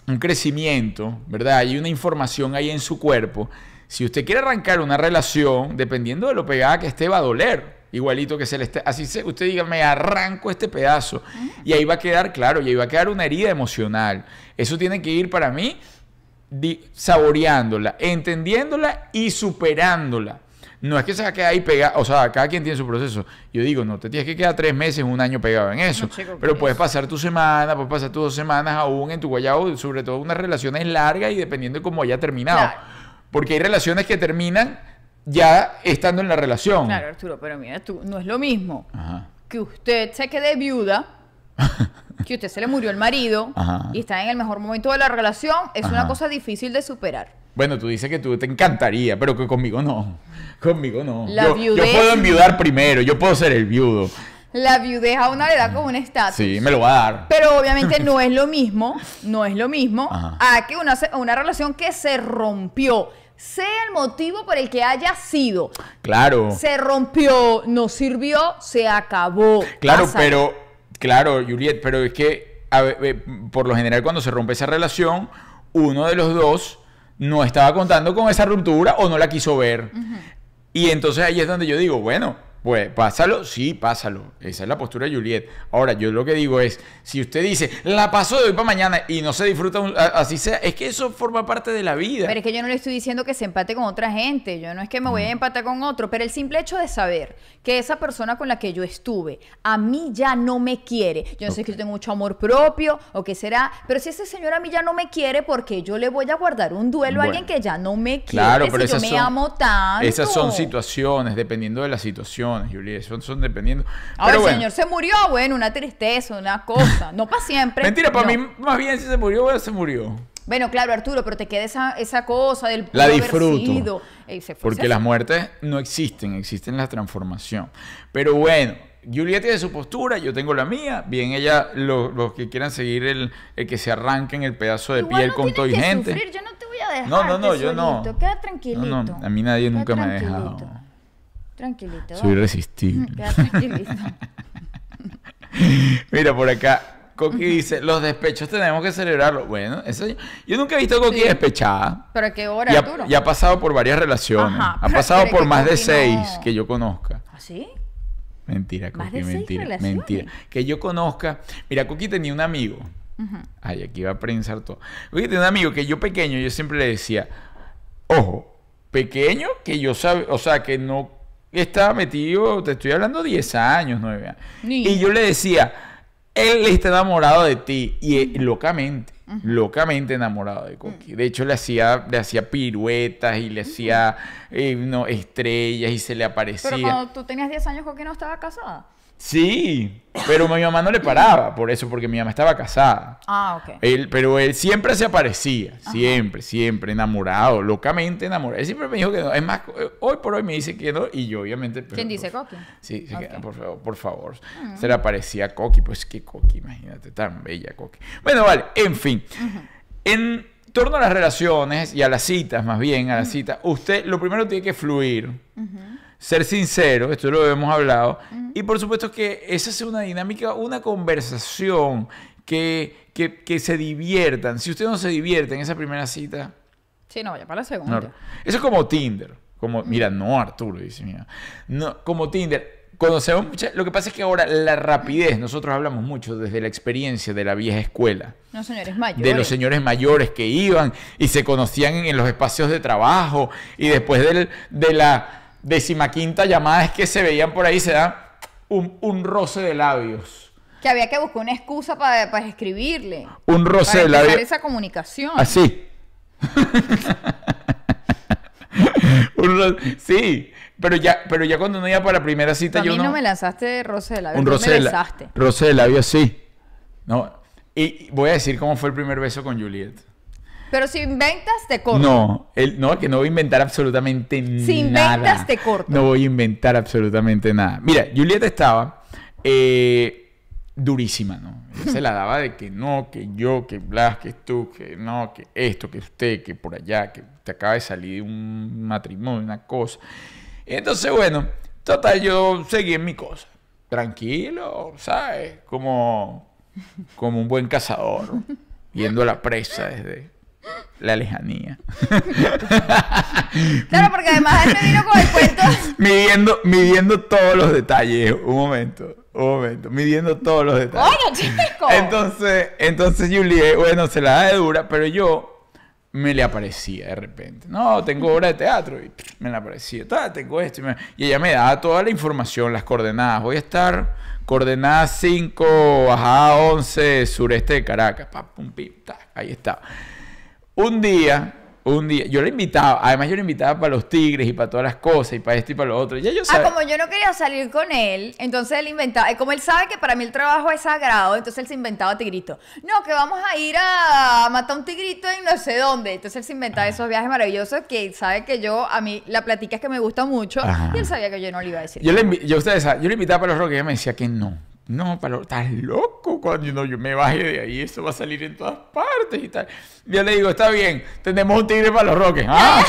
un crecimiento, ¿verdad? Hay una información ahí en su cuerpo. Si usted quiere arrancar una relación, dependiendo de lo pegada que esté, va a doler. Igualito que se le esté. Así se, usted diga, me arranco este pedazo. Y ahí va a quedar, claro, y ahí va a quedar una herida emocional. Eso tiene que ir para mí saboreándola, entendiéndola y superándola. No es que se va a quedar ahí pegado, o sea, cada quien tiene su proceso. Yo digo, no te tienes que quedar tres meses, un año pegado en eso. No, chico, pero ¿qué puedes es? pasar tu semana, puedes pasar tus dos semanas aún en tu guayabo, sobre todo unas relaciones largas y dependiendo de cómo haya terminado. Claro. Porque hay relaciones que terminan ya estando en la relación. Claro, Arturo, pero mira tú, no es lo mismo Ajá. que usted se quede viuda, [laughs] que usted se le murió el marido Ajá. y está en el mejor momento de la relación, es una cosa difícil de superar. Bueno, tú dices que tú te encantaría, pero que conmigo no. Conmigo no. La yo, puedo enviudar primero, yo puedo ser el viudo. La viudez a una le da como un estatus. Sí, me lo va a dar. Pero [laughs] obviamente no es lo mismo, no es lo mismo Ajá. a que una, una relación que se rompió, sea el motivo por el que haya sido, Claro. se rompió, no sirvió, se acabó. Claro, pero, claro, Juliet, pero es que a por lo general cuando se rompe esa relación, uno de los dos no estaba contando con esa ruptura o no la quiso ver. Y entonces ahí es donde yo digo, bueno, pues pásalo, sí, pásalo. Esa es la postura de Juliet. Ahora, yo lo que digo es, si usted dice, la paso de hoy para mañana y no se disfruta un- a- así sea, es que eso forma parte de la vida. Pero es que yo no le estoy diciendo que se empate con otra gente, yo no es que me voy a empatar con otro, pero el simple hecho de saber que esa persona con la que yo estuve a mí ya no me quiere, yo no sé que yo tengo mucho amor propio o qué será, pero si ese señor a mí ya no me quiere, porque yo le voy a guardar un duelo a alguien que ya no me quiere? Claro, pero si yo me son, amo tanto. esas son situaciones, dependiendo de las situaciones, Juliet. Son, son dependiendo. Ahora Pero el bueno. señor se murió, bueno, una tristeza, una cosa, no para siempre. Mentira, para no. mí más bien si se murió, bueno, se murió. Bueno, claro, Arturo, pero te queda esa, esa cosa del La disfruto. Eh, se Porque las muertes no existen, existen la transformación. Pero bueno, Juliet tiene su postura, yo tengo la mía. Bien, ella, lo- los que quieran seguir el, el que se arranquen el pedazo de Igual piel no con todo y gente. sufrir, yo no te voy a dejar. No, no, no, yo no. Queda tranquilito. No, no, a mí nadie Queda nunca me ha dejado. Tranquilito. Soy irresistible. [laughs] Queda tranquilito. [laughs] Mira, por acá, Coqui dice, los despechos tenemos que celebrarlo. Bueno, eso yo nunca he visto a Coqui Sí. despechada. ¿Pero a qué hora, Y ha, Arturo? y ha pasado por varias relaciones. Ajá, ha pasado por más de seis no- que yo conozca. ¿Ah, sí? Mentira, Más Coqui, de seis mentira, relaciones. mentira. Que yo conozca. Mira, Coqui tenía un amigo. Ay, aquí va a prensar todo. Coqui tenía un amigo que yo pequeño, yo siempre le decía, ojo, pequeño, que yo sabe, o sea, que no estaba metido, te estoy hablando 10 años, 9 años. Y yo le decía, él está enamorado de ti. Y eh, locamente, locamente enamorado de Coqui. De hecho, le hacía, le hacía piruetas y le hacía eh, no, estrellas y se le aparecía. Pero cuando tú tenías 10 años, ¿con quién no estaba casada? Sí, pero mi mamá no le paraba por eso, porque mi mamá estaba casada. Ah, ok. Él, pero él siempre se aparecía, siempre, siempre enamorado, locamente enamorado. Él siempre me dijo que no. Es más, hoy por hoy me dice que no y yo obviamente... pero- ¿Quién dice Coqui? Sí, sí, que- Ok. por favor, por favor. Se le aparecía Coqui, pues que Coqui, imagínate, tan bella Coqui. Bueno, vale, en fin. En torno a las relaciones y a las citas, más bien, a las citas, usted lo primero tiene que fluir. Ser sincero, esto lo hemos hablado. Y por supuesto que esa es una dinámica, una conversación que, que, que se diviertan. Si usted no se divierte en esa primera cita, Sí, no, vaya para la segunda. no. Eso es como Tinder. Como, mira, no, Arturo, dice mira. No, como Tinder. Conocemos mucha- Lo que pasa es que ahora la rapidez, nosotros hablamos mucho desde la experiencia de la vieja escuela. No, señores mayores. De los señores mayores que iban y se conocían en los espacios de trabajo y después del- de la decimaquinta llamada es que se veían por ahí, se da un, un roce de labios. Que había que buscar una excusa para, para escribirle. Un roce de labios. esa comunicación. Así. [laughs] Un ro- sí, pero ya, pero ya cuando uno iba para la primera cita, a yo mí no. no me lanzaste roce de labio, un roce me de, roce de labio así. No. Y voy a decir cómo fue el primer beso con Juliet. Pero si inventas, te corto. No, el, no, que no voy a inventar absolutamente Si nada. inventas, te corto. No voy a inventar absolutamente nada. Mira, Juliet estaba eh, durísima, ¿no? Se la daba de que no, que yo, que Blas, que tú, que no, que esto, que usted, que por allá, que te acaba de salir un matrimonio, una cosa. Entonces, bueno, total, yo seguí en mi cosa. Tranquilo, ¿sabes? Como, como un buen cazador, viendo la presa desde la lejanía. [laughs] Claro, porque además él me vino con el cuento. [laughs] midiendo, midiendo todos los detalles. Un momento, un momento. Midiendo todos los detalles. ¡Coño, chico! Entonces, entonces Juliet, bueno, se la da de dura, pero yo me le aparecía de repente. No, tengo obra de teatro y me la aparecía. "Ta, tengo esto. Y, me- y ella me daba toda la información, las coordenadas. Voy a estar coordenadas 5, bajada 11, sureste de Caracas. Pa, pum, pim, ta, ahí está. Un día, un día, yo le invitaba, además yo le invitaba para los tigres y para todas las cosas y para esto y para lo otro. Ya yo Ah, como yo no quería salir con él, entonces él inventaba, eh, como él sabe que para mí el trabajo es sagrado, entonces él se inventaba tigrito. No, que vamos a ir a matar un tigrito en no sé dónde. Entonces él se inventaba esos viajes maravillosos que sabe que yo, a mí la platica es que me gusta mucho Ajá. y él sabía que yo no le iba a decir. Yo le, yo, ustedes saben, yo le invitaba para los roques y ella me decía que no. No, para los, estás loco cuando no, yo me baje de ahí, eso va a salir en todas partes y tal. Yo le digo, está bien, tenemos un tigre para los roques. Ah.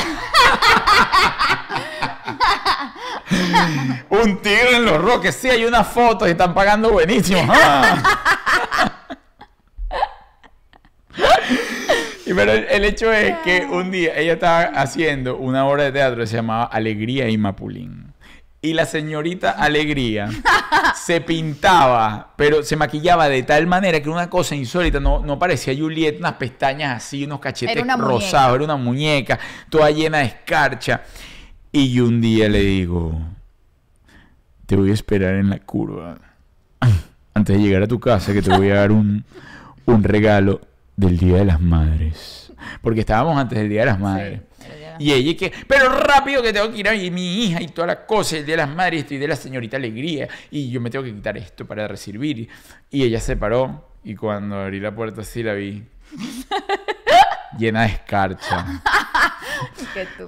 [laughs] un tigre en los roques, sí, hay unas fotos y están pagando buenísimo. Ah. [laughs] Y pero el, el hecho es que un día ella estaba haciendo una obra de teatro que se llamaba Alegría y Mapulín. Y la señorita Alegría se pintaba, pero se maquillaba de tal manera que era una cosa insólita. No, no parecía Juliet, unas pestañas así, unos cachetes Era rosados, era una muñeca, toda llena de escarcha. Y yo un día le digo, te voy a esperar en la curva. Antes de llegar a tu casa, que te voy a dar un, un regalo del Día de las Madres. Porque estábamos antes del Día de las Madres. Y ella que, pero rápido que tengo que ir a mi- hija y todas las cosas, el de las Madres y de la señorita Alegría. Y yo me tengo que quitar esto para recibir. Y ella se paró y cuando abrí la puerta así la vi [laughs] llena de escarcha,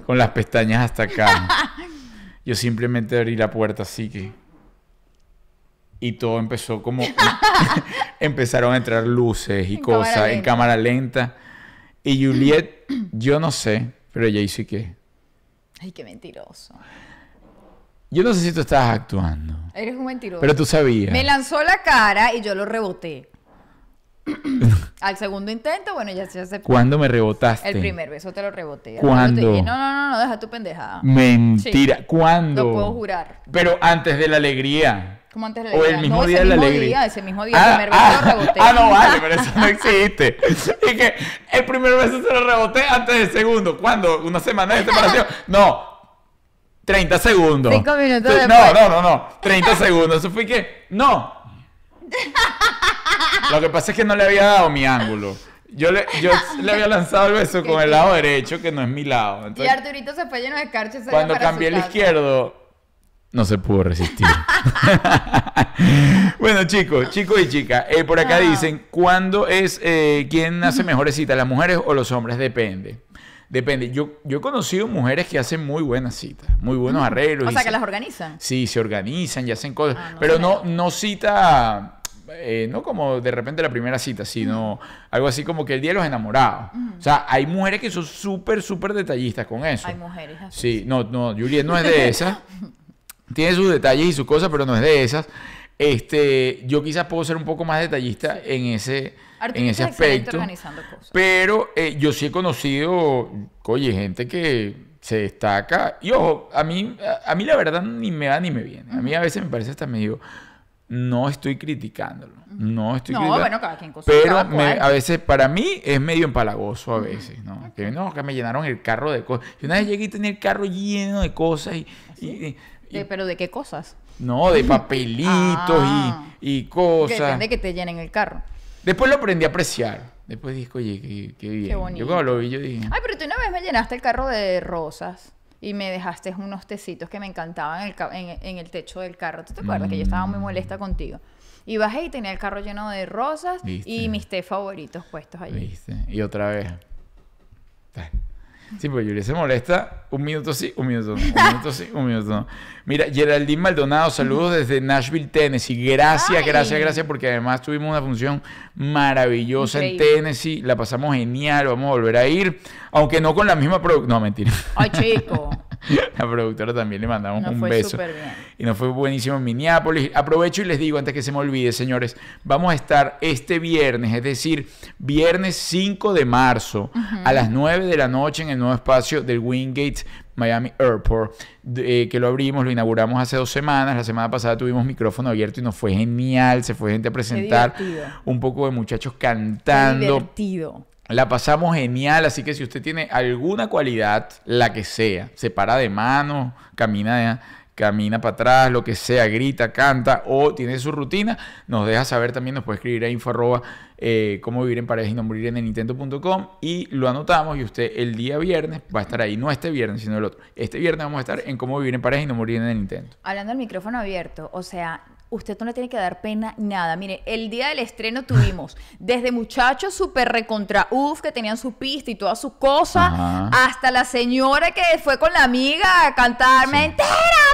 con las pestañas hasta acá. Yo simplemente abrí la puerta así que... Y todo empezó como... [laughs] empezaron a entrar luces y En cámara cosas en cámara lenta. Y Juliet, yo no sé, pero y qué. Ay, qué mentiroso. Yo no sé si tú estabas actuando, Eres un mentiroso. pero tú sabías. Me lanzó la cara y yo lo reboté. Al segundo intento, bueno, ya se aceptó. ¿Cuándo me rebotaste? El primer beso te lo reboté. ¿Cuándo? te dije, no, no, no, no, deja tu pendejada. Mentira. Sí. ¿Cuándo? Lo puedo jurar. Pero antes de la alegría. Como antes de la O el mismo No, día de la alegría. día, ese mismo día, el primer beso ah, lo reboté. ah, no vale, pero eso no existe. [laughs] Y que el primer beso se lo reboté antes del segundo. ¿Cuándo? ¿Una semana de [laughs] separación? No. 30 segundos. Cinco minutos Sí, No, después. no, no, no. 30 [laughs] segundos. Eso fue que. No. Lo que pasa es que no le había dado mi ángulo. Yo le, yo le había lanzado el beso con el lado derecho, que no es mi lado. Y Entonces, Arturito se fue lleno de escarcha. y se cuando cambié el izquierdo, no se pudo resistir. [laughs] bueno, chicos, chicos y chicas, eh, por acá Ah. dicen, ¿cuándo es, eh, quién hace mejores citas, las mujeres o los hombres? Depende. Depende. Yo, yo he conocido mujeres que hacen muy buenas citas, muy buenos arreglos. O sea, se- que las organizan. Sí, se organizan y hacen cosas. Ah, no pero no, no cita, eh, no como de repente la primera cita, sino algo así como que el día de los enamorados. O sea, hay mujeres que son súper, súper detallistas con eso. Hay mujeres así. Sí, no, no, Juliet no es de [laughs] esas. Tiene sus detalles y sus cosas, pero no es de esas. Este, yo quizás puedo ser un poco más detallista en ese, en ese aspecto. cosas. Pero eh, yo sí he conocido, oye, gente que se destaca. Y ojo, a mí, a, a mí la verdad ni me va ni me viene. A mí a veces me parece hasta medio, no estoy criticándolo. No estoy No, criticando. bueno, cada quien con su- Pero cada me- a veces, para mí, es medio empalagoso a veces, ¿no? Que no, que me llenaron el carro de cosas. Y una vez llegué y tenía el carro lleno de cosas y... y- y- y- De- ¿Pero de qué cosas? no, de [laughs] papelitos Ah. y, y Que cosas. depende que te llenen el carro. Después lo aprendí a apreciar. Después dije, oye, qué, qué bien. bonito. Yo cuando lo vi, yo dije... Ay, pero tú una vez me llenaste el carro de rosas y me dejaste unos tecitos que me encantaban en el, en, en el techo del carro. ¿Tú te acuerdas que yo estaba muy molesta contigo? Y bajé y tenía el carro lleno de rosas ¿Viste? y mis té favoritos puestos allí. ¿Viste? Y otra vez. Sí, pues Julia se molesta. Un minuto sí, un minuto no. Un minuto sí, un minuto no. Mira, Geraldine Maldonado, saludos desde Nashville, Tennessee. Gracias, Ay. gracias, gracias, porque además tuvimos una función maravillosa Increíble. en Tennessee. La pasamos genial, vamos a volver a ir. Aunque no con la misma producción. No, mentira. Ay, chico. [laughs] La productora también le mandamos un fue beso. bien. Y nos fue buenísimo en Minneapolis. Aprovecho y les digo, antes que se me olvide, señores, vamos a estar este viernes, es decir, viernes 5 de marzo, a las 9 de la noche en el nuevo espacio del Wingate Miami Airport, eh, que lo abrimos, lo inauguramos hace dos semanas. La semana pasada tuvimos micrófono abierto y nos fue genial. Se fue gente a presentar un poco de muchachos Qué cantando. divertido. La pasamos genial, así que si usted tiene alguna cualidad, la que sea, se para de mano, camina, camina para atrás, lo que sea, grita, canta o tiene su rutina, nos deja saber también, nos puede escribir a info arroba, eh, cómo vivir en pareja y no morir en el Nintendo.com y lo anotamos y usted el día viernes va a estar ahí, no este viernes, sino el otro. Este viernes vamos a estar en cómo vivir en pareja y no morir en el Nintendo. Hablando del micrófono abierto, o sea, usted no le tiene que dar pena nada. Mire, el día del estreno tuvimos [laughs] desde muchachos súper recontra uf, que tenían su pista y todas sus cosas, Ajá. hasta la señora que fue con la amiga a cantar mentira,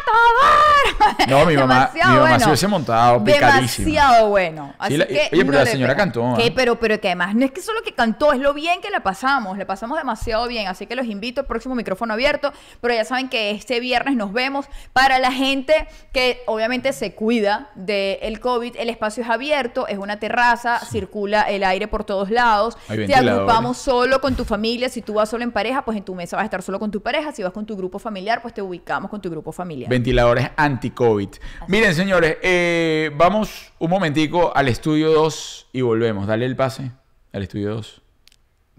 todo. No, mi [laughs] mamá- Demasiado mi mamá bueno. se hubiese montado picadísima. Demasiado bueno. Así la- que oye, pero no la señora cantó, ¿Qué? ¿eh? Pero, pero que además no es que solo que cantó, es lo bien que la pasamos. Le pasamos demasiado bien. Así que los invito al próximo micrófono abierto. Pero ya saben que este viernes nos vemos. Para la gente que obviamente se cuida del COVID, el espacio es abierto, es una terraza, circula el aire por todos lados. Hay Te agrupamos solo con tu familia. Si tú vas solo en pareja, pues en tu mesa vas a estar solo con tu pareja. Si vas con tu grupo familiar, pues te ubicamos con tu grupo familiar. Ventiladores anti-COVID. Miren, señores, eh, vamos un momentico al estudio 2 y volvemos. Dale el pase al estudio 2.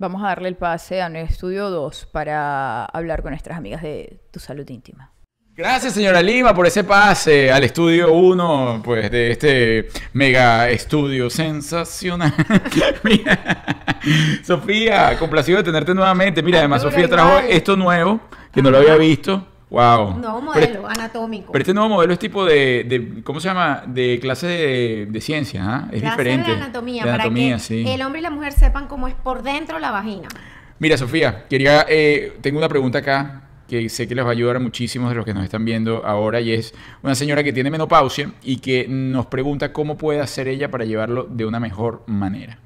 Vamos a darle el pase a nuestro estudio 2 para hablar con nuestras amigas de tu salud íntima. Gracias, señora Lima, por ese pase al estudio 1, pues, de este mega estudio sensacional. [laughs] Mira, Sofía, complacido de tenerte nuevamente. Mira, además, Sofía trajo esto nuevo, que no lo había visto. Wow. Nuevo Pero- modelo anatómico. Pero este nuevo modelo es tipo de, de- ¿cómo se llama? De clase de, de ciencia, ¿ah? Es Clase diferente. de anatomía, De anatomía, para que sí. el hombre y la mujer sepan cómo es por dentro la vagina. Mira, Sofía, quería, eh, tengo una pregunta acá que sé que les va a ayudar a muchísimos de los que nos están viendo ahora y es una señora que tiene menopausia y que nos pregunta cómo puede hacer ella para llevarlo de una mejor manera.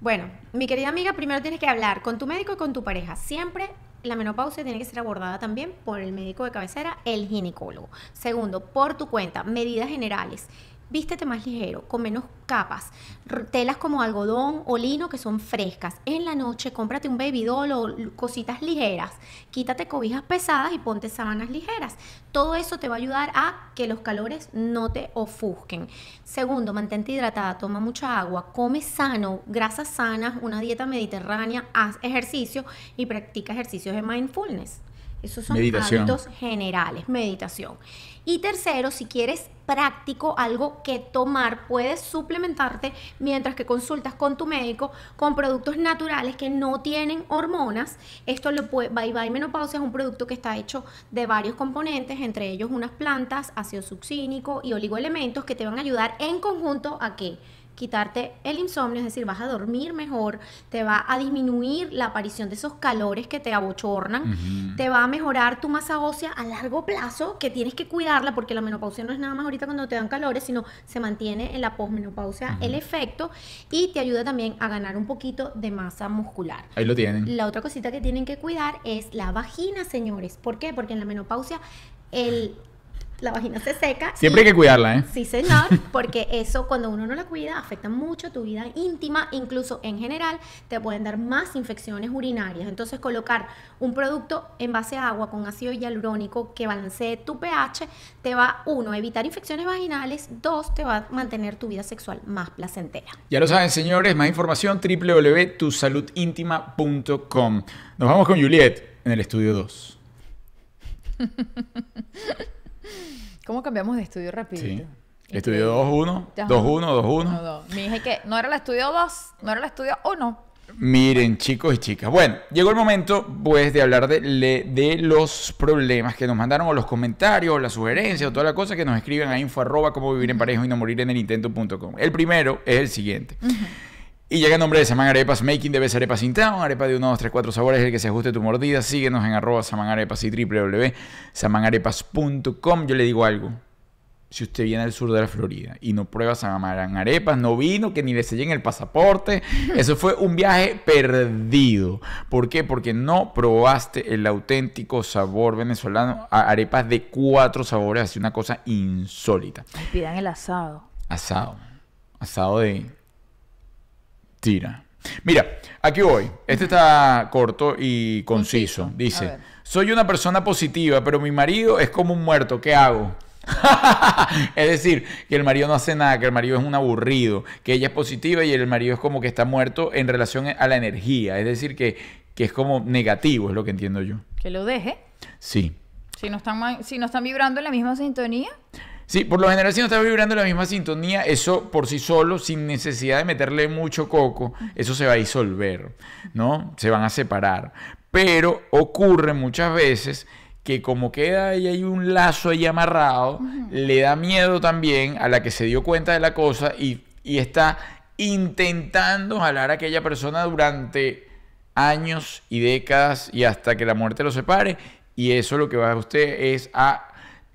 Bueno, mi querida amiga, primero tienes que hablar con tu médico y con tu pareja. Siempre la menopausia tiene que ser abordada también por el médico de cabecera, el ginecólogo. Segundo, por tu cuenta, medidas generales. Vístete más ligero, con menos capas, telas como algodón o lino que son frescas. En la noche cómprate un baby doll o cositas ligeras. Quítate cobijas pesadas y ponte sábanas ligeras. Todo eso te va a ayudar a que los calores no te ofusquen. Segundo, mantente hidratada, toma mucha agua, come sano, grasas sanas, una dieta mediterránea, haz ejercicio y practica ejercicios de mindfulness. Esos son Meditación. hábitos generales, meditación. Y tercero, si quieres práctico, algo que tomar, puedes suplementarte mientras que consultas con tu médico con productos naturales que no tienen hormonas. Esto lo puede, Bye Bye Menopausia es un producto que está hecho de varios componentes, entre ellos unas plantas, ácido succínico y oligoelementos que te van a ayudar en conjunto a que quitarte el insomnio, es decir, vas a dormir mejor, te va a disminuir la aparición de esos calores que te abochornan, te va a mejorar tu masa ósea a largo plazo, que tienes que cuidarla porque la menopausia no es nada más ahorita cuando te dan calores, sino se mantiene en la posmenopausia el efecto y te ayuda también a ganar un poquito de masa muscular. Ahí lo tienen. La otra cosita que tienen que cuidar es la vagina, señores. ¿Por qué? Porque en la menopausia el, la vagina se seca. Siempre y- hay que cuidarla, ¿eh? Sí, señor, porque eso cuando uno no la cuida afecta mucho tu vida íntima, incluso en general te pueden dar más infecciones urinarias. Entonces colocar un producto en base a agua con ácido hialurónico que balancee tu pH te va, uno, a evitar infecciones vaginales, dos, te va a mantener tu vida sexual más placentera. Ya lo saben, señores, más información www.tusaludintima.com. Nos vamos con Juliet en el estudio 2. [laughs] ¿Cómo cambiamos de estudio rapidito? Sí. Estudio 2-1, Ajá. 2-1, Uno, 2-1. dos. Mi hija es que no era el estudio 2, no era el estudio 1. Miren, chicos y chicas. Bueno, llegó el momento, pues, de hablar de, de los problemas que nos mandaron, o los comentarios, o las sugerencias, o toda la cosa que nos escriben a info arroba cómo vivir en pareja y no morir en el intento.com. El primero es el siguiente. Y llega en nombre de Saman Arepas, Making debes arepas sin town, arepa de 1, 2, 3, 4 sabores, el que se ajuste a tu mordida. Síguenos en arroba Saman Arepas y www.samanarepas.com. Yo le digo algo. Si usted viene al sur de la Florida y no prueba Saman Arepas, no vino, que ni le sellen el pasaporte. [laughs] Eso fue un viaje perdido. ¿Por qué? Porque no probaste el auténtico sabor venezolano. a- Arepas de cuatro sabores, así una cosa insólita. Ay, pidan el asado. Asado. Asado de tira. Mira, aquí voy. Este está corto y conciso. Dice, soy una persona positiva, pero mi marido es como un muerto. ¿Qué hago? [laughs] es decir, que el marido no hace nada, que el marido es un aburrido, que ella es positiva y el marido es como que está muerto en relación a la energía. Es decir, que, que es como negativo, es lo que entiendo yo. Que lo deje. Sí. Si no están, si no están vibrando en la misma sintonía. Sí, por lo general si no estás vibrando en la misma sintonía, eso por sí solo, sin necesidad de meterle mucho coco, eso se va a disolver, ¿no? Se van a separar. Pero ocurre muchas veces que como queda ahí hay un lazo ahí amarrado, le da miedo también a la que se dio cuenta de la cosa y, y está intentando jalar a aquella persona durante años y décadas y hasta que la muerte lo separe. Y eso lo que va a usted es a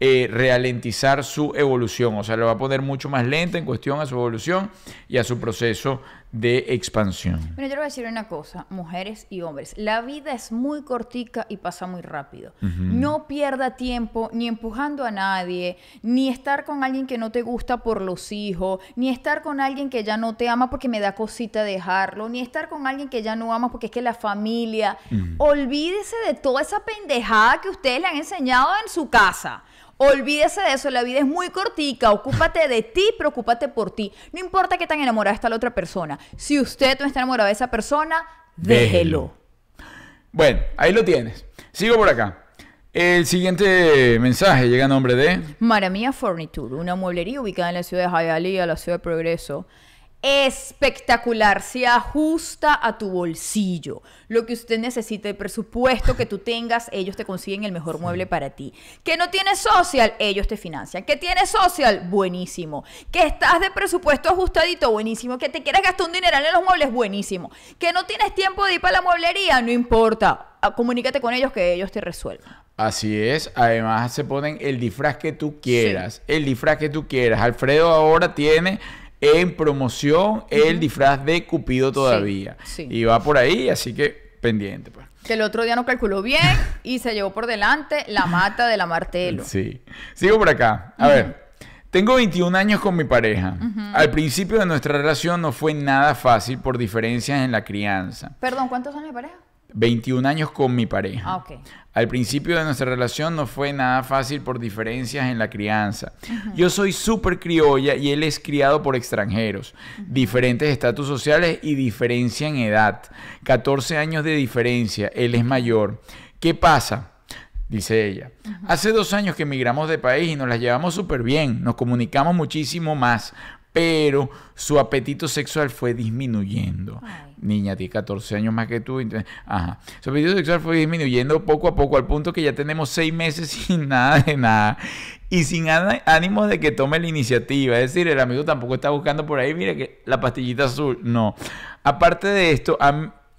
eh, ralentizar su evolución. O sea, lo va a poner mucho más lenta en cuestión a su evolución y a su proceso de expansión. Bueno, yo le voy a decir una cosa, mujeres y hombres, la vida es muy cortica y pasa muy rápido. No pierda tiempo ni empujando a nadie, ni estar con alguien que no te gusta por los hijos, ni estar con alguien que ya no te ama porque me da cosita dejarlo, ni estar con alguien que ya no ama porque es que la familia. Olvídese de toda esa pendejada que ustedes le han enseñado en su casa. Olvídese de eso, la vida es muy cortica, ocúpate de ti, preocúpate por ti. No importa qué tan enamorada está la otra persona. Si usted no está enamorado de esa persona, déjelo. Bueno, ahí lo tienes. Sigo por acá. El siguiente mensaje llega a nombre de... Maramia Furniture, una mueblería ubicada en la ciudad de Hialeah, la ciudad de Progreso. Espectacular, se ajusta a tu bolsillo. Lo que usted necesite, el presupuesto que tú tengas, ellos te consiguen el mejor mueble para ti. Que no tienes social, ellos te financian. Que tienes social, buenísimo. Que estás de presupuesto ajustadito, buenísimo. Que te quieres gastar un dineral en los muebles, buenísimo. Que no tienes tiempo de ir para la mueblería, no importa. Ah, Comunícate con ellos que ellos te resuelvan. Así es, además se ponen el disfraz que tú quieras, el disfraz que tú quieras. Alfredo ahora tiene en promoción el disfraz de Cupido todavía. sí. Y va por ahí, así que pendiente. Pues. Que el otro día no calculó bien y se llevó por delante la mata de la martelo. Sí. Sigo por acá. A ver. Tengo 21 años con mi pareja. Al principio de nuestra relación no fue nada fácil por diferencias en la crianza. Perdón, ¿cuántos años de pareja? 21 años con mi pareja. Ah, ok. Al principio de nuestra relación no fue nada fácil por diferencias en la crianza. Yo soy súper criolla y él es criado por extranjeros. Diferentes estatus sociales y diferencia en edad. 14 años de diferencia. Él es mayor. ¿Qué pasa? Dice ella. Hace dos años que emigramos de país y nos las llevamos súper bien. Nos comunicamos muchísimo más. Pero su apetito sexual fue disminuyendo. Ay. Niña, tiene 14 años más que tú. entonces- ajá. Su apetito sexual fue disminuyendo poco a poco al punto que ya tenemos seis meses [laughs] sin nada de nada. Y sin ánimo de que tome la iniciativa. Es decir, el amigo tampoco está buscando por ahí, mira que la pastillita azul. No. Aparte de esto,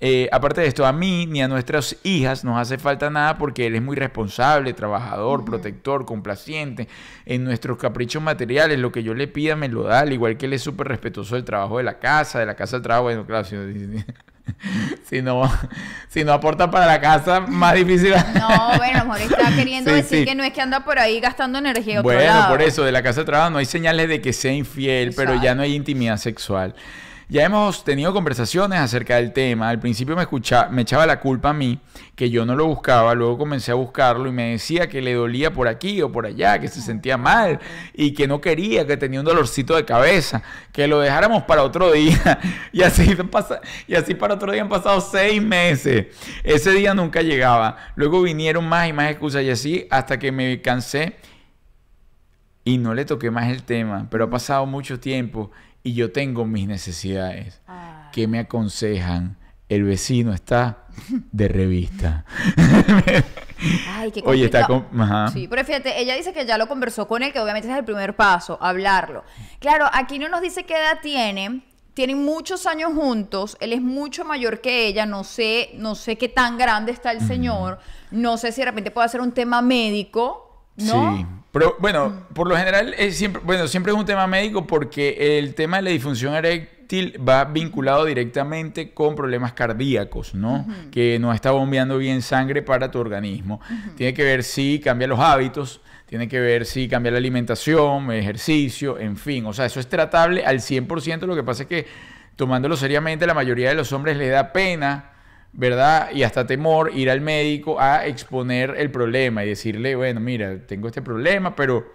eh, aparte de esto, a mí ni a nuestras hijas nos hace falta nada porque él es muy responsable, trabajador, protector, complaciente. En nuestros caprichos materiales, lo que yo le pida me lo da, al igual que él es súper respetuoso del trabajo de la casa, de la casa del trabajo. Bueno, claro, si, [laughs] si no, si no aporta para la casa, más difícil. No, bueno, a lo mejor está [laughs] queriendo Sí, decir sí. que no es que anda por ahí gastando energía otro Bueno, lado. por eso, de la casa de trabajo no hay señales de que sea infiel, pero ya no hay intimidad sexual. Ya hemos tenido conversaciones acerca del tema. Al principio me, echaba la culpa a mí, que yo no lo buscaba. Luego comencé a buscarlo y me decía que le dolía por aquí o por allá, que se sentía mal y que no quería, que tenía un dolorcito de cabeza, que lo dejáramos para otro día. [laughs] Y así, y así para otro día han pasado seis meses. Ese día nunca llegaba. Luego vinieron más y más excusas y así hasta que me cansé y no le toqué más el tema, pero ha pasado mucho tiempo y yo tengo mis necesidades. Ay. ¿Qué me aconsejan? El vecino está de revista. Ay, qué Oye, está con- ajá. Sí, pero fíjate, ella dice que ya lo conversó con él, que obviamente es el primer paso, hablarlo. Claro, aquí no nos dice qué edad tiene. Tienen muchos años juntos, él es mucho mayor que ella, no sé, no sé qué tan grande está el señor, no sé si de repente puede ser un tema médico, ¿no? Sí. Pero bueno, por lo general es siempre, bueno, siempre es un tema médico porque el tema de la disfunción eréctil va vinculado directamente con problemas cardíacos, ¿no? Que no está bombeando bien sangre para tu organismo. Tiene que ver si cambia los hábitos, tiene que ver si cambia la alimentación, ejercicio, en fin. O sea, eso es tratable al 100%. Lo que pasa es que tomándolo seriamente, la mayoría de los hombres le da pena ¿verdad? Y hasta temor ir al médico a exponer el problema y decirle, bueno, mira, tengo este problema, pero,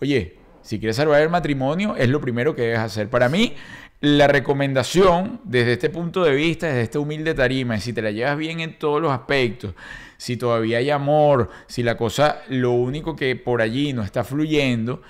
oye, si quieres salvar el matrimonio, es lo primero que debes hacer. Para mí, la recomendación desde este punto de vista, desde este humilde tarima, es si te la llevas bien en todos los aspectos, si todavía hay amor, si la cosa, lo único que por allí no está fluyendo,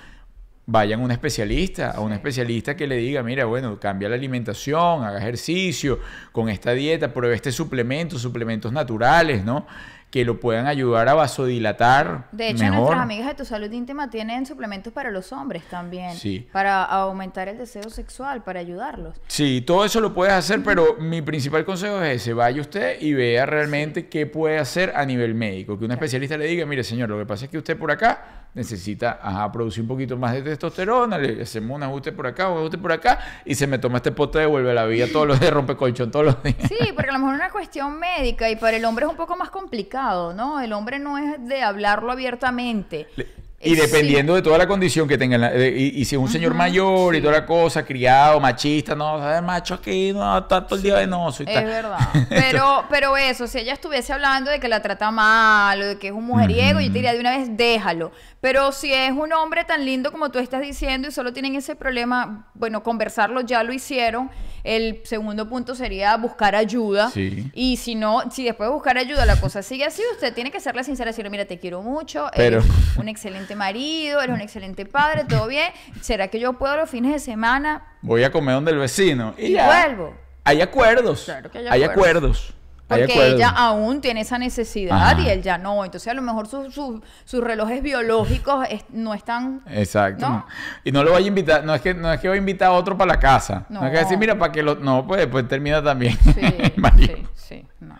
vayan a un especialista, a un especialista que le diga, mira, bueno, cambia la alimentación, haga ejercicio, con esta dieta, pruebe este suplemento, suplementos naturales, ¿no? que lo puedan ayudar a vasodilatar. De hecho, mejor. nuestras amigas de tu salud íntima tienen suplementos para los hombres también. Sí. Para aumentar el deseo sexual, para ayudarlos. Sí, todo eso lo puedes hacer, pero mi principal consejo es ese, vaya usted y vea realmente qué puede hacer a nivel médico. Que un especialista le diga, mire señor, lo que pasa es que usted por acá necesita ajá, producir un poquito más de testosterona, le hacemos un ajuste por acá, un ajuste por acá, y se me toma este pote de vuelve a la vida todos los días, rompe colchón todos los días. Sí, porque a lo mejor es una cuestión médica y para el hombre es un poco más complicado, ¿no? El hombre no es de hablarlo abiertamente. Le- Y dependiendo de toda la condición que tenga, la- de- y, y si es un señor mayor y toda la cosa, criado, machista, no, ¿sabes? macho aquí, no, está todo el día venoso y Es tal. verdad. [laughs] Pero, pero eso, si ella estuviese hablando de que la trata mal o de que es un mujeriego, yo te diría de una vez, déjalo. Pero si es un hombre tan lindo como tú estás diciendo y solo tienen ese problema, bueno, conversarlo ya lo hicieron. El segundo punto sería buscar ayuda. Sí. Y si no, si después de buscar ayuda la cosa sigue así, usted tiene que serle sincera y decirle, mira, te quiero mucho, Pero- eres un excelente marido, eres un excelente padre, todo bien. ¿Será que yo puedo los fines de semana? Voy a comer donde el vecino. Y, Y ya. vuelvo. Hay acuerdos. Claro que hay hay acuerdos. acuerdos. Porque ella aún tiene esa necesidad Ajá. y él ya no. Entonces a lo mejor sus- sus- sus relojes biológicos es- no están... Exacto. ¿No? Y no lo vaya a invitar, no es que no es que va a invitar a otro para la casa. No, es que decir, mira, para que lo. No, pues después termina también. Sí, [laughs] sí, sí. no.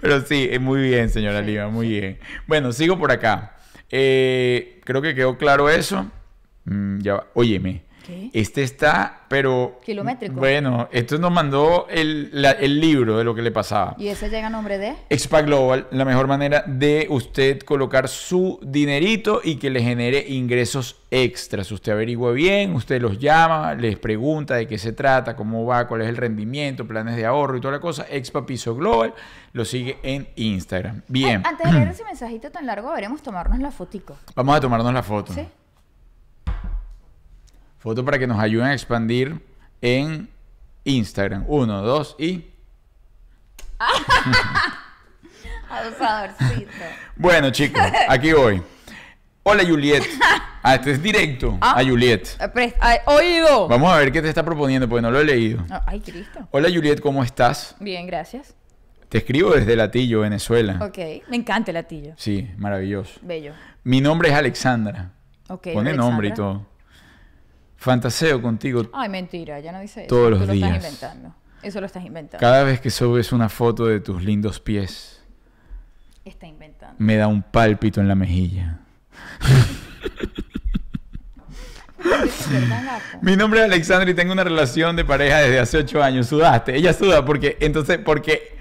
Pero sí, muy bien, señora Sí, Liva, muy bien. Bueno, sigo por acá. Eh, creo que quedó claro eso. Mm, ya va. Óyeme. Este está, pero. Kilométrico. Bueno, esto nos mandó el, la- el libro de lo que le pasaba. Y ese llega a nombre de... Expa Global, la mejor manera de usted colocar su dinerito y que le genere ingresos extras. Usted averigua bien, usted los llama, les pregunta de qué se trata, cómo va, cuál es el rendimiento, planes de ahorro y toda la cosa. Expa Piso Global lo sigue en Instagram. Bien, Ay, antes de leer [clears throat] ese mensajito tan largo, deberíamos tomarnos la fotico. vamos a tomarnos la foto. ¿Sí? Foto para que nos ayuden a expandir en Instagram. Uno, dos y... [laughs] Abusadorcito. Bueno, chicos, aquí voy. Hola, Juliet. [laughs] Ah, este es directo Ah. a Juliet. Eh, oído. Vamos a ver qué te está proponiendo, porque no lo he leído. Ah, Ay, Cristo. Hola, Juliet, ¿cómo estás? Bien, gracias. Te escribo desde Latillo, Venezuela. Ok. Me encanta el latillo. Sí, maravilloso. Bello. Mi nombre es Alexandra. Ok. Pone nombre y Alexandra. todo. Fantaseo contigo Ay, mentira, ya no dice eso. Todos los Tú lo días. estás inventando. Eso lo estás inventando. cada vez que subes una foto de tus lindos pies. Está inventando. Me da un pálpito en la mejilla. [laughs] Mi nombre es Alexandra y tengo una relación de pareja desde hace ocho años. Sudaste. Ella suda porque, entonces, porque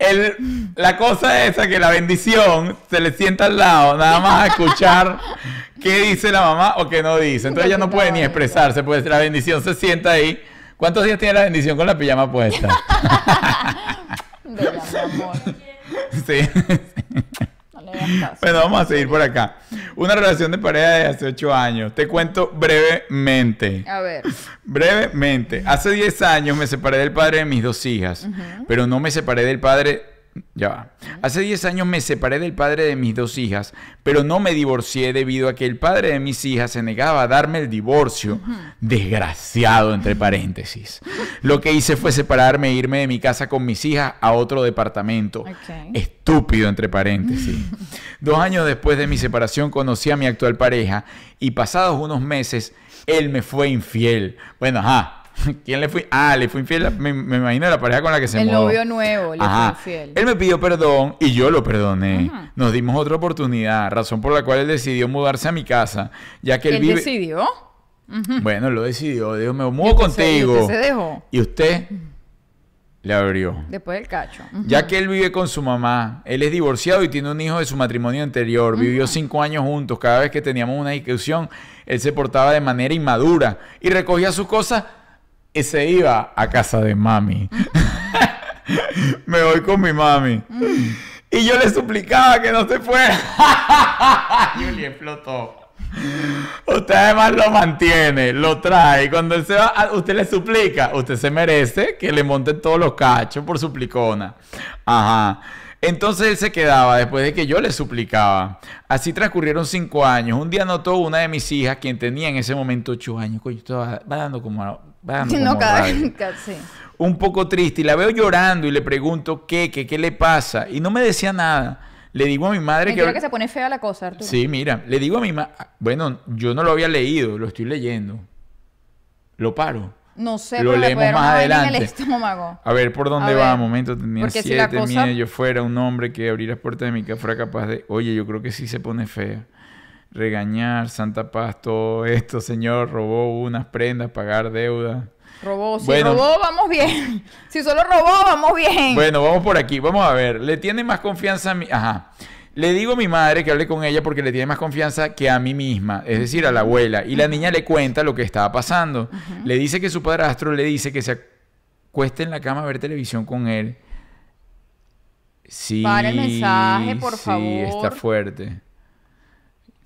el, la cosa esa que la bendición se le sienta al lado, nada más a escuchar [laughs] qué dice la mamá o qué no dice. Entonces ella no puede ni expresarse, pues la bendición se sienta ahí. ¿Cuántos días tiene la bendición con la pijama puesta? Bella, mi amor. sí. [laughs] No caso. Bueno, vamos a seguir por acá. Una relación de pareja desde hace ocho años. Te cuento brevemente. A ver. Brevemente, hace 10 años me separé del padre de mis dos hijas, pero no me separé del padre... Ya va. Hace 10 años me separé del padre de mis dos hijas, pero no me divorcié debido a que el padre de mis hijas se negaba a darme el divorcio. Desgraciado, entre paréntesis. Lo que hice fue separarme e irme de mi casa con mis hijas a otro departamento. Estúpido, entre paréntesis. Dos años después de mi separación conocí a mi actual pareja y pasados unos meses él me fue infiel. Bueno, ajá. [laughs] ¿Quién le fue? Ah, le fue infiel, me, me imagino la pareja con la que se El mudó. novio nuevo le Ajá. fue infiel. Él me pidió perdón y yo lo perdoné. Ajá. Nos dimos otra oportunidad, razón por la cual él decidió mudarse a mi casa, ya que él, Él vive... decidió. Bueno, lo decidió. Dijo, me mudo se- contigo. usted se dejó. Y usted le abrió. Después del cacho. Ya que él vive con su mamá, él es divorciado y tiene un hijo de su matrimonio anterior. Vivió cinco años juntos. Cada vez que teníamos una discusión, él se portaba de manera inmadura y recogía sus cosas y se iba a casa de mami. [laughs] Me voy con mi mami. Y yo le suplicaba que no se fuera. [laughs] Julie explotó. Usted además lo mantiene, lo trae. Cuando él se va, a- usted le suplica. Usted se merece que le monten todos los cachos por suplicona. Ajá. Entonces él se quedaba después de que yo le suplicaba. Así transcurrieron cinco años. Un día notó una de mis hijas, quien tenía en ese momento ocho años. Coño, va dando como. No, cada [laughs] cada- sí. un poco triste y la veo llorando y le pregunto qué, qué, qué le pasa y no me decía nada. Le digo a mi madre Mentira que... que se pone fea la cosa, Arturo. Sí, mira, le digo a mi madre... Bueno, yo no lo había leído, lo estoy leyendo. Lo paro. No sé, Lo leemos más en el adelante. estómago. A ver, ¿por dónde A va? ver, Momento, tenía porque si siete, cosa- mire, yo fuera un hombre que abrir las puertas de mi casa fuera capaz de... Oye, yo creo que sí se pone fea. Regañar, Santa Paz, todo esto, señor, robó unas prendas, pagar deuda. Robó, si Bueno. robó, vamos bien. [laughs] Si solo robó, vamos bien. Bueno, vamos por aquí. Vamos a ver. Le tiene más confianza a mi... Ajá. Le digo a mi madre que hable con ella porque le tiene más confianza que a mí misma, es decir, a la abuela. Y la niña le cuenta lo que estaba pasando. Le dice que su padrastro le dice que se acueste en la cama a ver televisión con él. Sí. Para el mensaje, por sí, favor. está fuerte.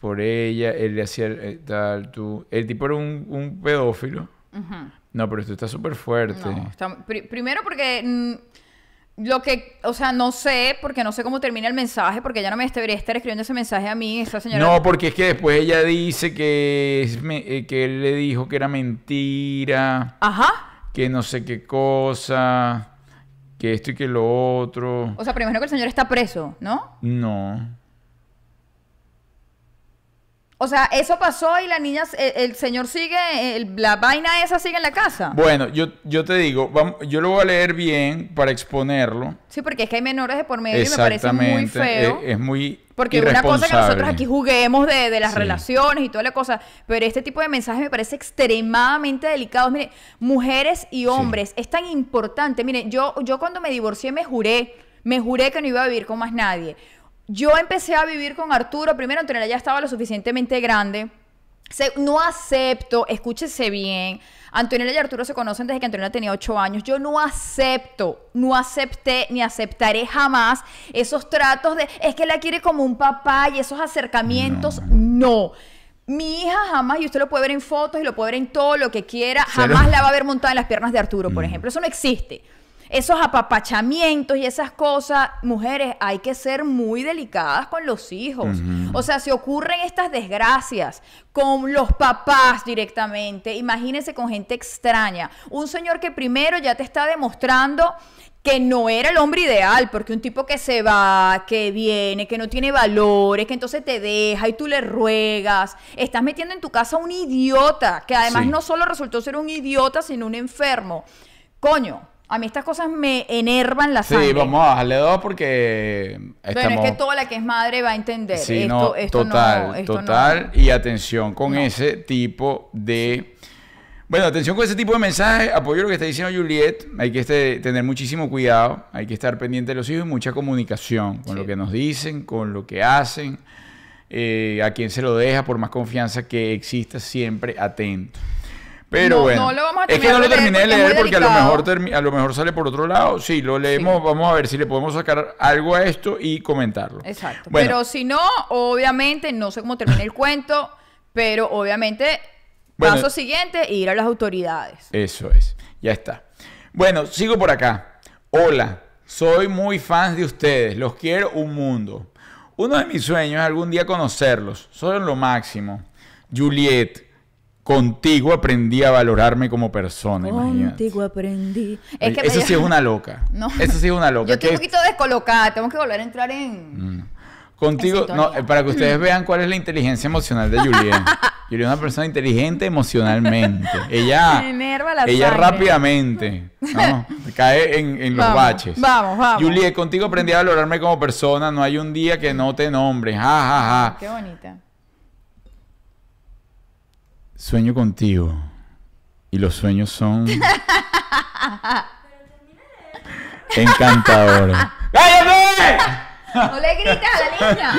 Por ella, él le hacía el- eh, tal, tú. El tipo era un, un pedófilo. No, pero esto está súper fuerte. No, está- primero porque mm, lo que, o sea, no sé, porque no sé cómo termina el mensaje, porque ella no me debería estar escribiendo ese mensaje a mí, esa señora. No, porque es que después ella dice que, me- eh, que él le dijo que era mentira, Ajá. que no sé qué cosa, que esto y que lo otro. O sea, primero que el señor está preso, ¿no? No. O sea, eso pasó y la niña, el, el señor sigue, el- la vaina esa sigue en la casa. Bueno, yo, yo te digo, yo lo voy a leer bien para exponerlo. Sí, porque es que hay menores de por medio y me parece muy Exactamente. feo. Es, es muy Porque una cosa que nosotros aquí juguemos de, de las Sí. relaciones y toda la cosa, pero este tipo de mensajes me parece extremadamente delicados. Mire, mujeres y hombres, es tan importante. Mire, yo, yo cuando me divorcié me juré, me juré que no iba a vivir con más nadie. Yo empecé a vivir con Arturo, primero Antonella ya estaba lo suficientemente grande. Se- no acepto, escúchese bien. Antonella y Arturo se conocen desde que Antonella tenía 8 años. Yo no acepto, no acepté ni aceptaré jamás esos tratos de es que la quiere como un papá y esos acercamientos. No. Mi hija jamás, y usted lo puede ver en fotos y lo puede ver en todo lo que quiera, jamás la va a ver montada en las piernas de Arturo, por Mm. ejemplo. Eso no existe. Esos apapachamientos y esas cosas, mujeres, hay que ser muy delicadas con los hijos. O sea, si ocurren estas desgracias con los papás directamente, imagínense con gente extraña. Un señor que primero ya te está demostrando que no era el hombre ideal, porque un tipo que se va, que viene, que no tiene valores, que entonces te deja y tú le ruegas, estás metiendo en tu casa un idiota, que además Sí. no solo resultó ser un idiota, sino un enfermo. Coño, a mí estas cosas me enervan la sangre. Sí, vamos a bajarle dos porque estamos... Bueno, es que toda la que es madre va a entender. Sí, esto, no, esto total, no, esto total. no. Y atención con ese tipo de... Bueno, atención con ese tipo de mensajes. Apoyo lo que está diciendo Juliet. Hay que este- tener muchísimo cuidado. Hay que estar pendiente de los hijos y mucha comunicación con Sí. lo que nos dicen, con lo que hacen. eh, a quien se lo deja, por más confianza que exista, siempre atento. Pero No, bueno, no lo vamos a es que no lo terminé de leer porque a lo, mejor a lo mejor sale por otro lado. Sí, lo leemos. Vamos a ver si le podemos sacar algo a esto y comentarlo. Exacto. Bueno, Pero si no, obviamente, no sé cómo termina el [laughs] cuento, pero obviamente, Bueno. paso siguiente, ir a las autoridades. Eso es, ya está. Bueno, sigo por acá. Hola, soy muy fan de ustedes, los quiero un mundo. Uno de mis sueños es algún día conocerlos, son lo máximo. Juliet, contigo aprendí a valorarme como persona, imagínate. Contigo aprendí. Eso sí es una loca. [laughs] No. Eso sí es una loca. Yo estoy un poquito descolocada, tengo que volver a entrar en... Mm. Contigo, En no, para que ustedes [clears throat] vean cuál es la inteligencia emocional de Juliet. [laughs] Juliet es una persona inteligente emocionalmente. Ella, [laughs] la ella sangre. rápidamente ¿no? cae en, en los Vamos, baches. vamos, vamos. Juliet, contigo aprendí a valorarme como persona. No hay un día que no te nombre. Ja, ja, ja. Qué bonita. Sueño contigo. Y los sueños son... [laughs] encantadores. [laughs] ¡Cállate! No le grites a la niña.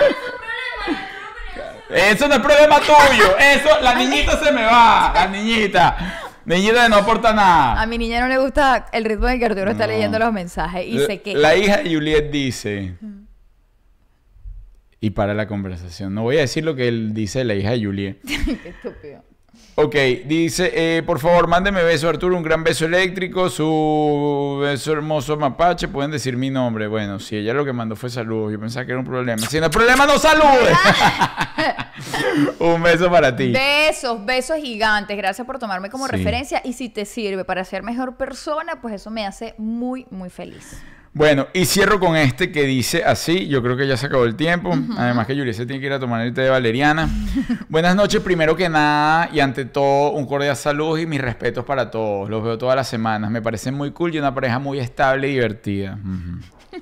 Eso no es problema tuyo. Eso, la niñita se me va. La niñita. Niñita no aporta A nada. mi niña no le gusta el ritmo en que Arturo está No. leyendo los mensajes y La- sé que... La hija de Juliet dice. Y para la conversación. No voy a decir lo que él dice de la hija de Juliet. [laughs] Qué estúpido. Ok, dice, eh, por favor, mándeme beso, Arturo, un gran beso eléctrico, su beso hermoso mapache, pueden decir mi nombre. Bueno, si ella lo que mandó fue saludos, yo pensaba que era un problema. Si no es problema, no salude. [laughs] un beso para ti. Besos, besos gigantes. Gracias por tomarme como Sí. referencia. Y si te sirve para ser mejor persona, pues eso me hace muy, muy feliz. Bueno, y cierro con este que dice así, yo creo que ya se acabó el tiempo, además que Juliet se tiene que ir a tomar el té de valeriana. [laughs] Buenas noches, primero que nada, y ante todo, un cordial saludo y mis respetos para todos. Los veo todas las semanas, me parecen muy cool y una pareja muy estable y divertida. Ujú.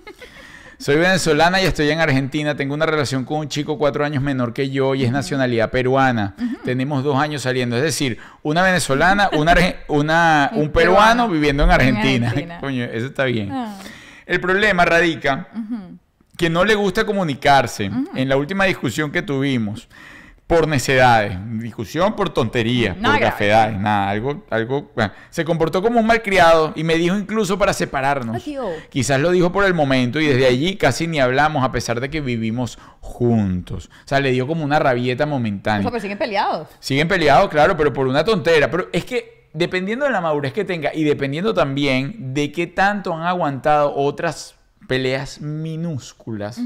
Soy venezolana y estoy en Argentina. Tengo una relación con un chico cuatro años menor que yo y es nacionalidad peruana. Tenemos dos años saliendo. Es decir, una venezolana, una, una- [laughs] Un un peruano peruano viviendo en en Argentina. Argentina. [laughs] Coño, eso está bien. Ah. El problema radica que no le gusta comunicarse. En la última discusión que tuvimos, por necedades, discusión por tonterías, por gafedades, nada, algo, algo, bueno, se comportó como un malcriado y me dijo incluso para separarnos. Adiós. Quizás lo dijo por el momento y desde allí casi ni hablamos a pesar de que vivimos juntos. O sea, le dio como una rabieta O momentánea. sea, pues siguen peleados. Siguen peleados, claro, pero por una tontera. Pero es que dependiendo de la madurez que tenga y dependiendo también de qué tanto han aguantado otras peleas minúsculas,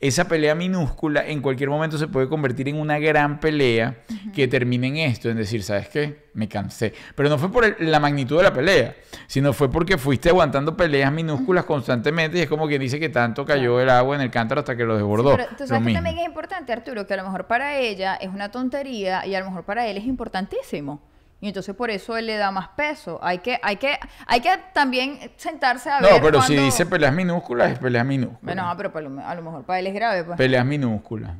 esa pelea minúscula en cualquier momento se puede convertir en una gran pelea que termine en esto, en decir, ¿sabes qué? Me cansé. Pero no fue por el- la magnitud de la pelea, sino fue porque fuiste aguantando peleas minúsculas constantemente y es como quien dice que tanto cayó el agua en el cántaro hasta que lo desbordó. Pero tú Lo sabes que también es importante, Arturo, que a lo mejor para ella es una tontería y a lo mejor para él es importantísimo. Y entonces por eso él le da más peso. Hay que, hay que, hay que también sentarse a ver. No, pero si dice peleas minúsculas, es peleas minúsculas. Bueno, ah, pero a lo mejor para él es grave, pues. Peleas minúsculas.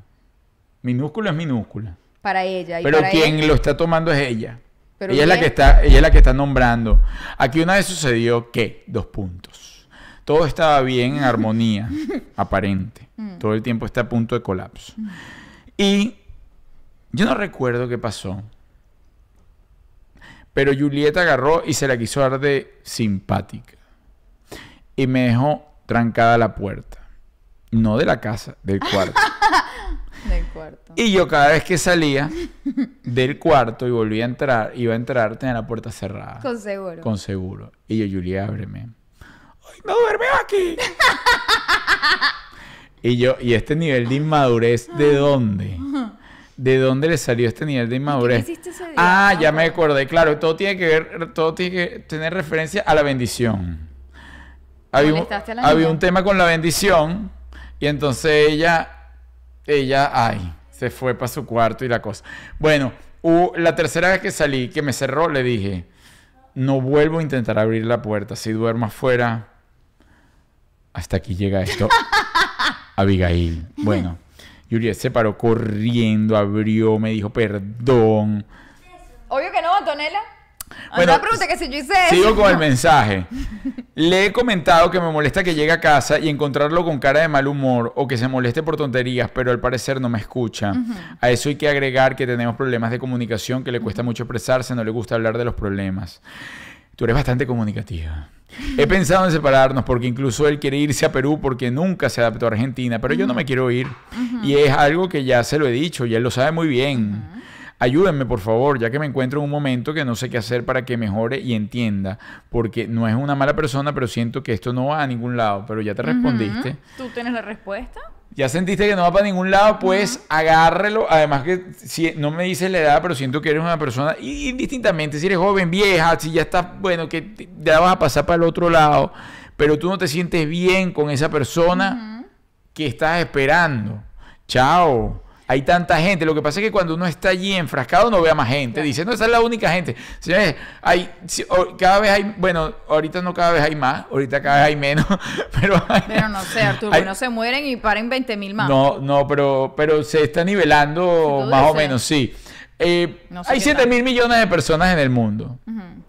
Minúscula es minúscula. para ella. Y Pero para quien lo está tomando es ella. Pero ella es la que está, ella es la que está nombrando. Aquí una vez sucedió que, dos puntos. Todo estaba bien en armonía, [laughs] aparente. Mm. Todo el tiempo está a punto de colapso. Y yo no recuerdo qué pasó. Pero Julieta agarró y se la quiso dar de simpática. Y me dejó trancada la puerta. No de la casa, del cuarto. [laughs] Del cuarto. Y yo cada vez que salía del cuarto y volvía a entrar, iba a entrar, tenía la puerta cerrada. Con seguro. Con seguro. Y yo, Julia, ábreme. ¡Ay, no duerme aquí! [laughs] y yo, ¿y este nivel de inmadurez de dónde? ¿De dónde le salió este nivel de inmadurez? hiciste ese día? Ah, ya me acordé. Claro, todo tiene que ver, todo tiene que tener referencia a la bendición. Había un, tema con la bendición y entonces ella, ella, ay, se fue para su cuarto y la cosa. Bueno, la tercera vez que salí, que me cerró, le dije, no vuelvo a intentar abrir la puerta. Si duermo afuera, hasta aquí llega esto. [laughs] Abigail. Bueno, Juliet se paró corriendo, abrió, me dijo perdón. Obvio que no, Antonella. Bueno, Anda, pregunta que si yo hice eso. Sigo con el [laughs] mensaje. Le he comentado que me molesta que llegue a casa y encontrarlo con cara de mal humor o que se moleste por tonterías, pero al parecer no me escucha. A eso hay que agregar que tenemos problemas de comunicación, que le cuesta mucho expresarse, no le gusta hablar de los problemas. Tú eres bastante comunicativa. He pensado en separarnos porque incluso él quiere irse a Perú porque nunca se adaptó a Argentina, pero yo no me quiero ir. Y es algo que ya se lo he dicho y él lo sabe muy bien. Ayúdenme, por favor, ya que me encuentro en un momento que no sé qué hacer para que mejore y entienda, porque no es una mala persona, pero siento que esto no va a ningún lado, pero ya te respondiste. ¿Tú tienes la respuesta? Ya sentiste que no va para ningún lado, pues agárrelo. Además que si, no me dices la edad, pero siento que eres una persona, y indistintamente, si eres joven, vieja, si ya estás, bueno, que te- ya vas a pasar para el otro lado, pero tú no te sientes bien con esa persona que estás esperando. Chao. Hay tanta gente. Lo que pasa es que cuando uno está allí enfrascado no ve a más gente. Dice, no, esa es la única gente. Señores, hay, cada vez hay, bueno, ahorita no cada vez hay más, ahorita cada vez hay menos, [laughs] pero hay- Pero no sé, Arturo, hay- no se mueren y paren 20 mil más. no, no, pero, pero se está nivelando más o menos, sí. Eh, No sé hay qué 7 tal. mil millones de personas en el mundo.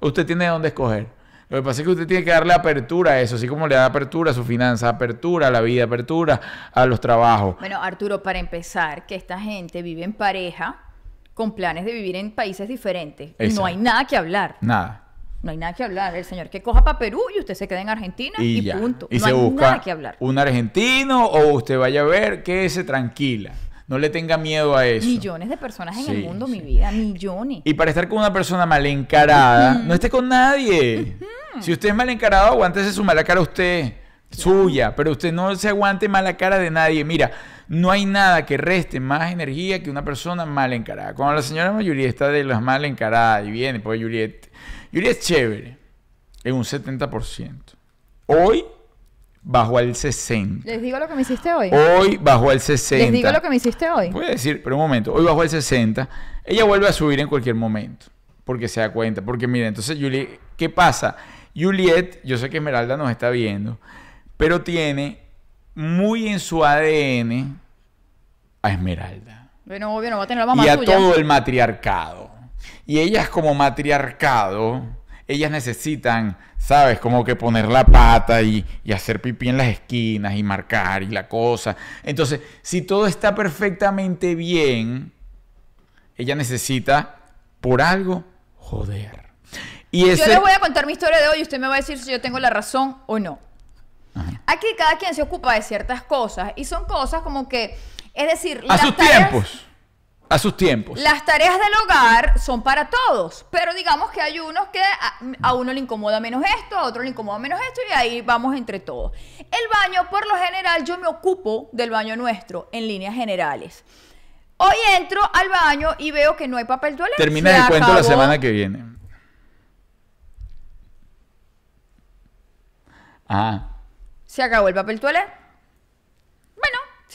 Usted tiene dónde escoger. Lo que pasa es que usted tiene que darle apertura a eso, así como le da apertura a su finanza, apertura a la vida, apertura a los trabajos. Bueno, Arturo, para empezar, que esta gente vive en pareja con planes de vivir en países diferentes. Exacto. No hay nada que hablar. Nada. No hay nada que hablar. El señor que coja para Perú y usted se queda en Argentina y, Y, ya. punto. Y no se hay busca nada que hablar. un argentino o usted vaya a ver, quédese tranquila. No le tenga miedo a eso. Millones de personas en Sí, el mundo, mi vida. Millones. Y para estar con una persona mal encarada, no esté con nadie. Si usted es mal encarado, aguántese su mala cara usted, suya, pero usted no se aguante mala cara de nadie. Mira, no hay nada que reste más energía que una persona mal encarada. Cuando la señora mayoría está de las mal encaradas y viene, pues Juliet, Juliet es chévere, en un 70%. Hoy bajó al 60%. Les digo lo que me hiciste hoy. Hoy bajó al 60%. Les digo lo que me hiciste hoy. Puede decir, pero un momento, hoy bajó el 60, ella vuelve a subir en cualquier momento, porque se da cuenta, porque mira, entonces Juliet, ¿qué pasa? Juliet, yo sé que Esmeralda nos está viendo, pero tiene muy en su ADN a Esmeralda Bueno, obvio, no va a tener la mamá y a tuya. todo el matriarcado. Y ellas como matriarcado, ellas necesitan, ¿sabes? Como que poner la pata y, y hacer pipí en las esquinas y marcar y la cosa. Entonces, si todo está perfectamente bien, ella necesita, por algo, joder. Y Yo les voy a contar mi historia de hoy y usted me va a decir si yo tengo la razón o no. Aquí cada quien se ocupa de ciertas cosas y son cosas como que, es decir, A las sus tareas- tiempos. A sus tiempos. Las tareas del hogar son para todos, pero digamos que hay unos que a, a uno le incomoda menos esto, a otro le incomoda menos esto y ahí vamos entre todos. El baño, por lo general, yo me ocupo del baño nuestro en líneas generales. Hoy entro al baño y veo que no hay papel toalete. Termina el cuento la semana que viene. Ah. Se acabó el papel toalete.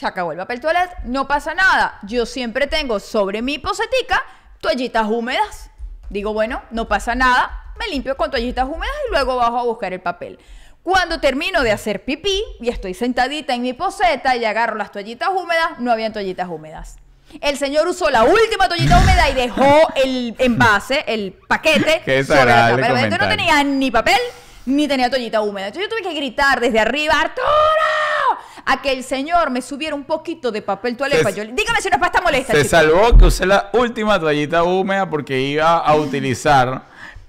Se acabó el papel toalete, no pasa nada. Yo siempre tengo sobre mi posetica toallitas húmedas. Digo, bueno, no pasa nada, me limpio con toallitas húmedas y luego bajo a buscar el papel. Cuando termino de hacer pipí y estoy sentadita en mi poseta y agarro las toallitas húmedas, no habían toallitas húmedas. El señor usó la última toallita húmeda y dejó el envase, el paquete, [laughs] Qué sobre la cama. Entonces no tenía ni papel ni tenía toallita húmeda. Entonces yo tuve que gritar desde arriba, ¡Arturo! A que el señor me subiera un poquito de papel. Se- Yo Dígame si no es pasta molesta, Se chico. salvó que usé la última toallita húmeda porque iba a utilizar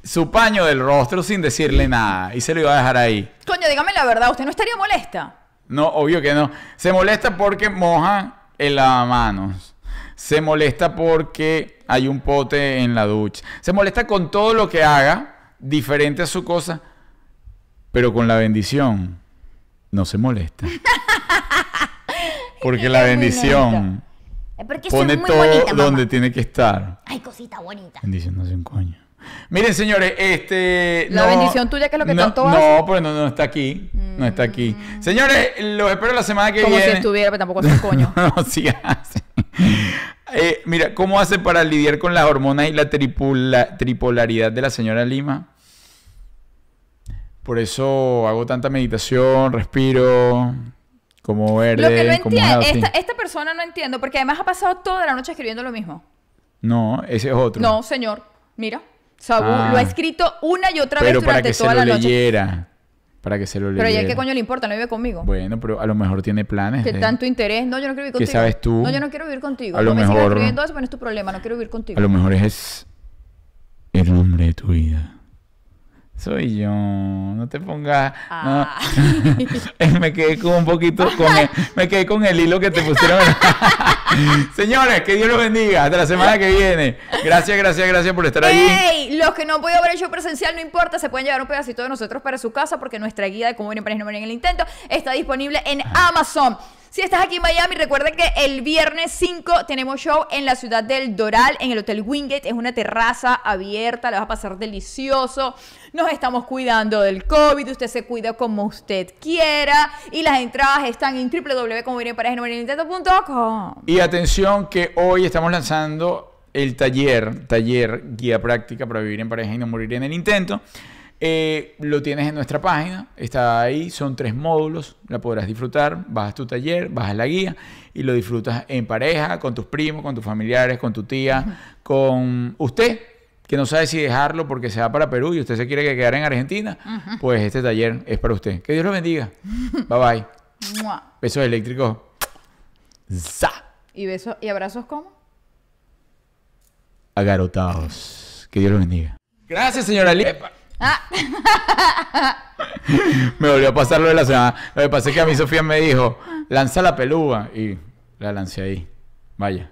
su paño del rostro sin decirle nada y se lo iba a dejar ahí. Coño, dígame la verdad, ¿usted no estaría molesta? No, obvio que no. Se molesta porque moja el lavamanos. Se molesta porque hay un pote en la ducha. Se molesta con todo lo que haga diferente a su cosa, pero con la bendición no se molesta. [laughs] Porque la Es bendición Es porque pone muy todo bonita, donde tiene que estar. Ay, cosita bonita. Bendición no hace un coño. Miren, señores, este. La bendición tuya, que es lo que no, tanto No, hace. pues no, no está aquí. No está aquí. Señores, los espero la semana que Como si viene. estuviera, pero tampoco hace un coño. [laughs] no, sí hace. Eh, mira, ¿cómo hace para lidiar con las hormonas y la tripula- tripolaridad de la señora Lima? Por eso hago tanta meditación, respiro, como verde, Lo que no como entiendo, esta, esta persona no entiendo, porque además ha pasado toda la noche escribiendo lo mismo. No, ese es otro. No, señor, mira. Saúl Ah. lo ha escrito una y otra pero vez para durante que se toda lo la noche. leyera. Para que se lo leyera. Pero ya qué coño le importa, no vive conmigo. Bueno, pero a lo mejor tiene planes. ¿Qué de- tanto interés? No, yo no quiero vivir ¿Qué contigo. sabes tú? No, yo no quiero vivir contigo. A lo no me mejor- escribiendo eso, pero no es tu problema. No quiero vivir contigo. A lo mejor es el hombre de tu vida. Soy yo. No te pongas. no. Ah. [laughs] me quedé con un poquito. Con el, me quedé con el hilo que te pusieron. [laughs] Señores, que Dios los bendiga. Hasta la semana que viene. Gracias, gracias, gracias por estar allí. ¡Ey! Los que no han podido ver el show presencial, no importa, se pueden llevar un pedacito de nosotros para su casa porque nuestra guía de cómo vienen para no en el intento está disponible en Amazon. Si estás aquí en Miami, recuerda que el viernes 5 tenemos show en la ciudad del Doral, en el Hotel Wingate. Es una terraza abierta, la vas a pasar delicioso. Nos estamos cuidando del COVID, usted se cuida como usted quiera. Y las entradas están en www.comovienenpareja.com. Y atención que hoy estamos lanzando el taller, taller guía práctica para vivir en pareja y no morir en el intento. Eh, lo tienes en nuestra página, está ahí, son tres módulos, la podrás disfrutar, bajas tu taller, bajas la guía y lo disfrutas en pareja, con tus primos, con tus familiares, con tu tía, con usted, que no sabe si dejarlo porque se va para Perú y usted se quiere que quedar en Argentina, pues este taller es para usted. Que Dios lo bendiga. [laughs] Bye bye. ¡Mua! Besos eléctricos. ¡Za! ¿Y besos y abrazos cómo? agarotados. Que Dios los bendiga. Gracias, señora Lee. [laughs] me volvió a pasar lo de la semana. Lo que pasa es que a mí Sofía me dijo, lanza la pelúa. Y la lancé ahí. Vaya.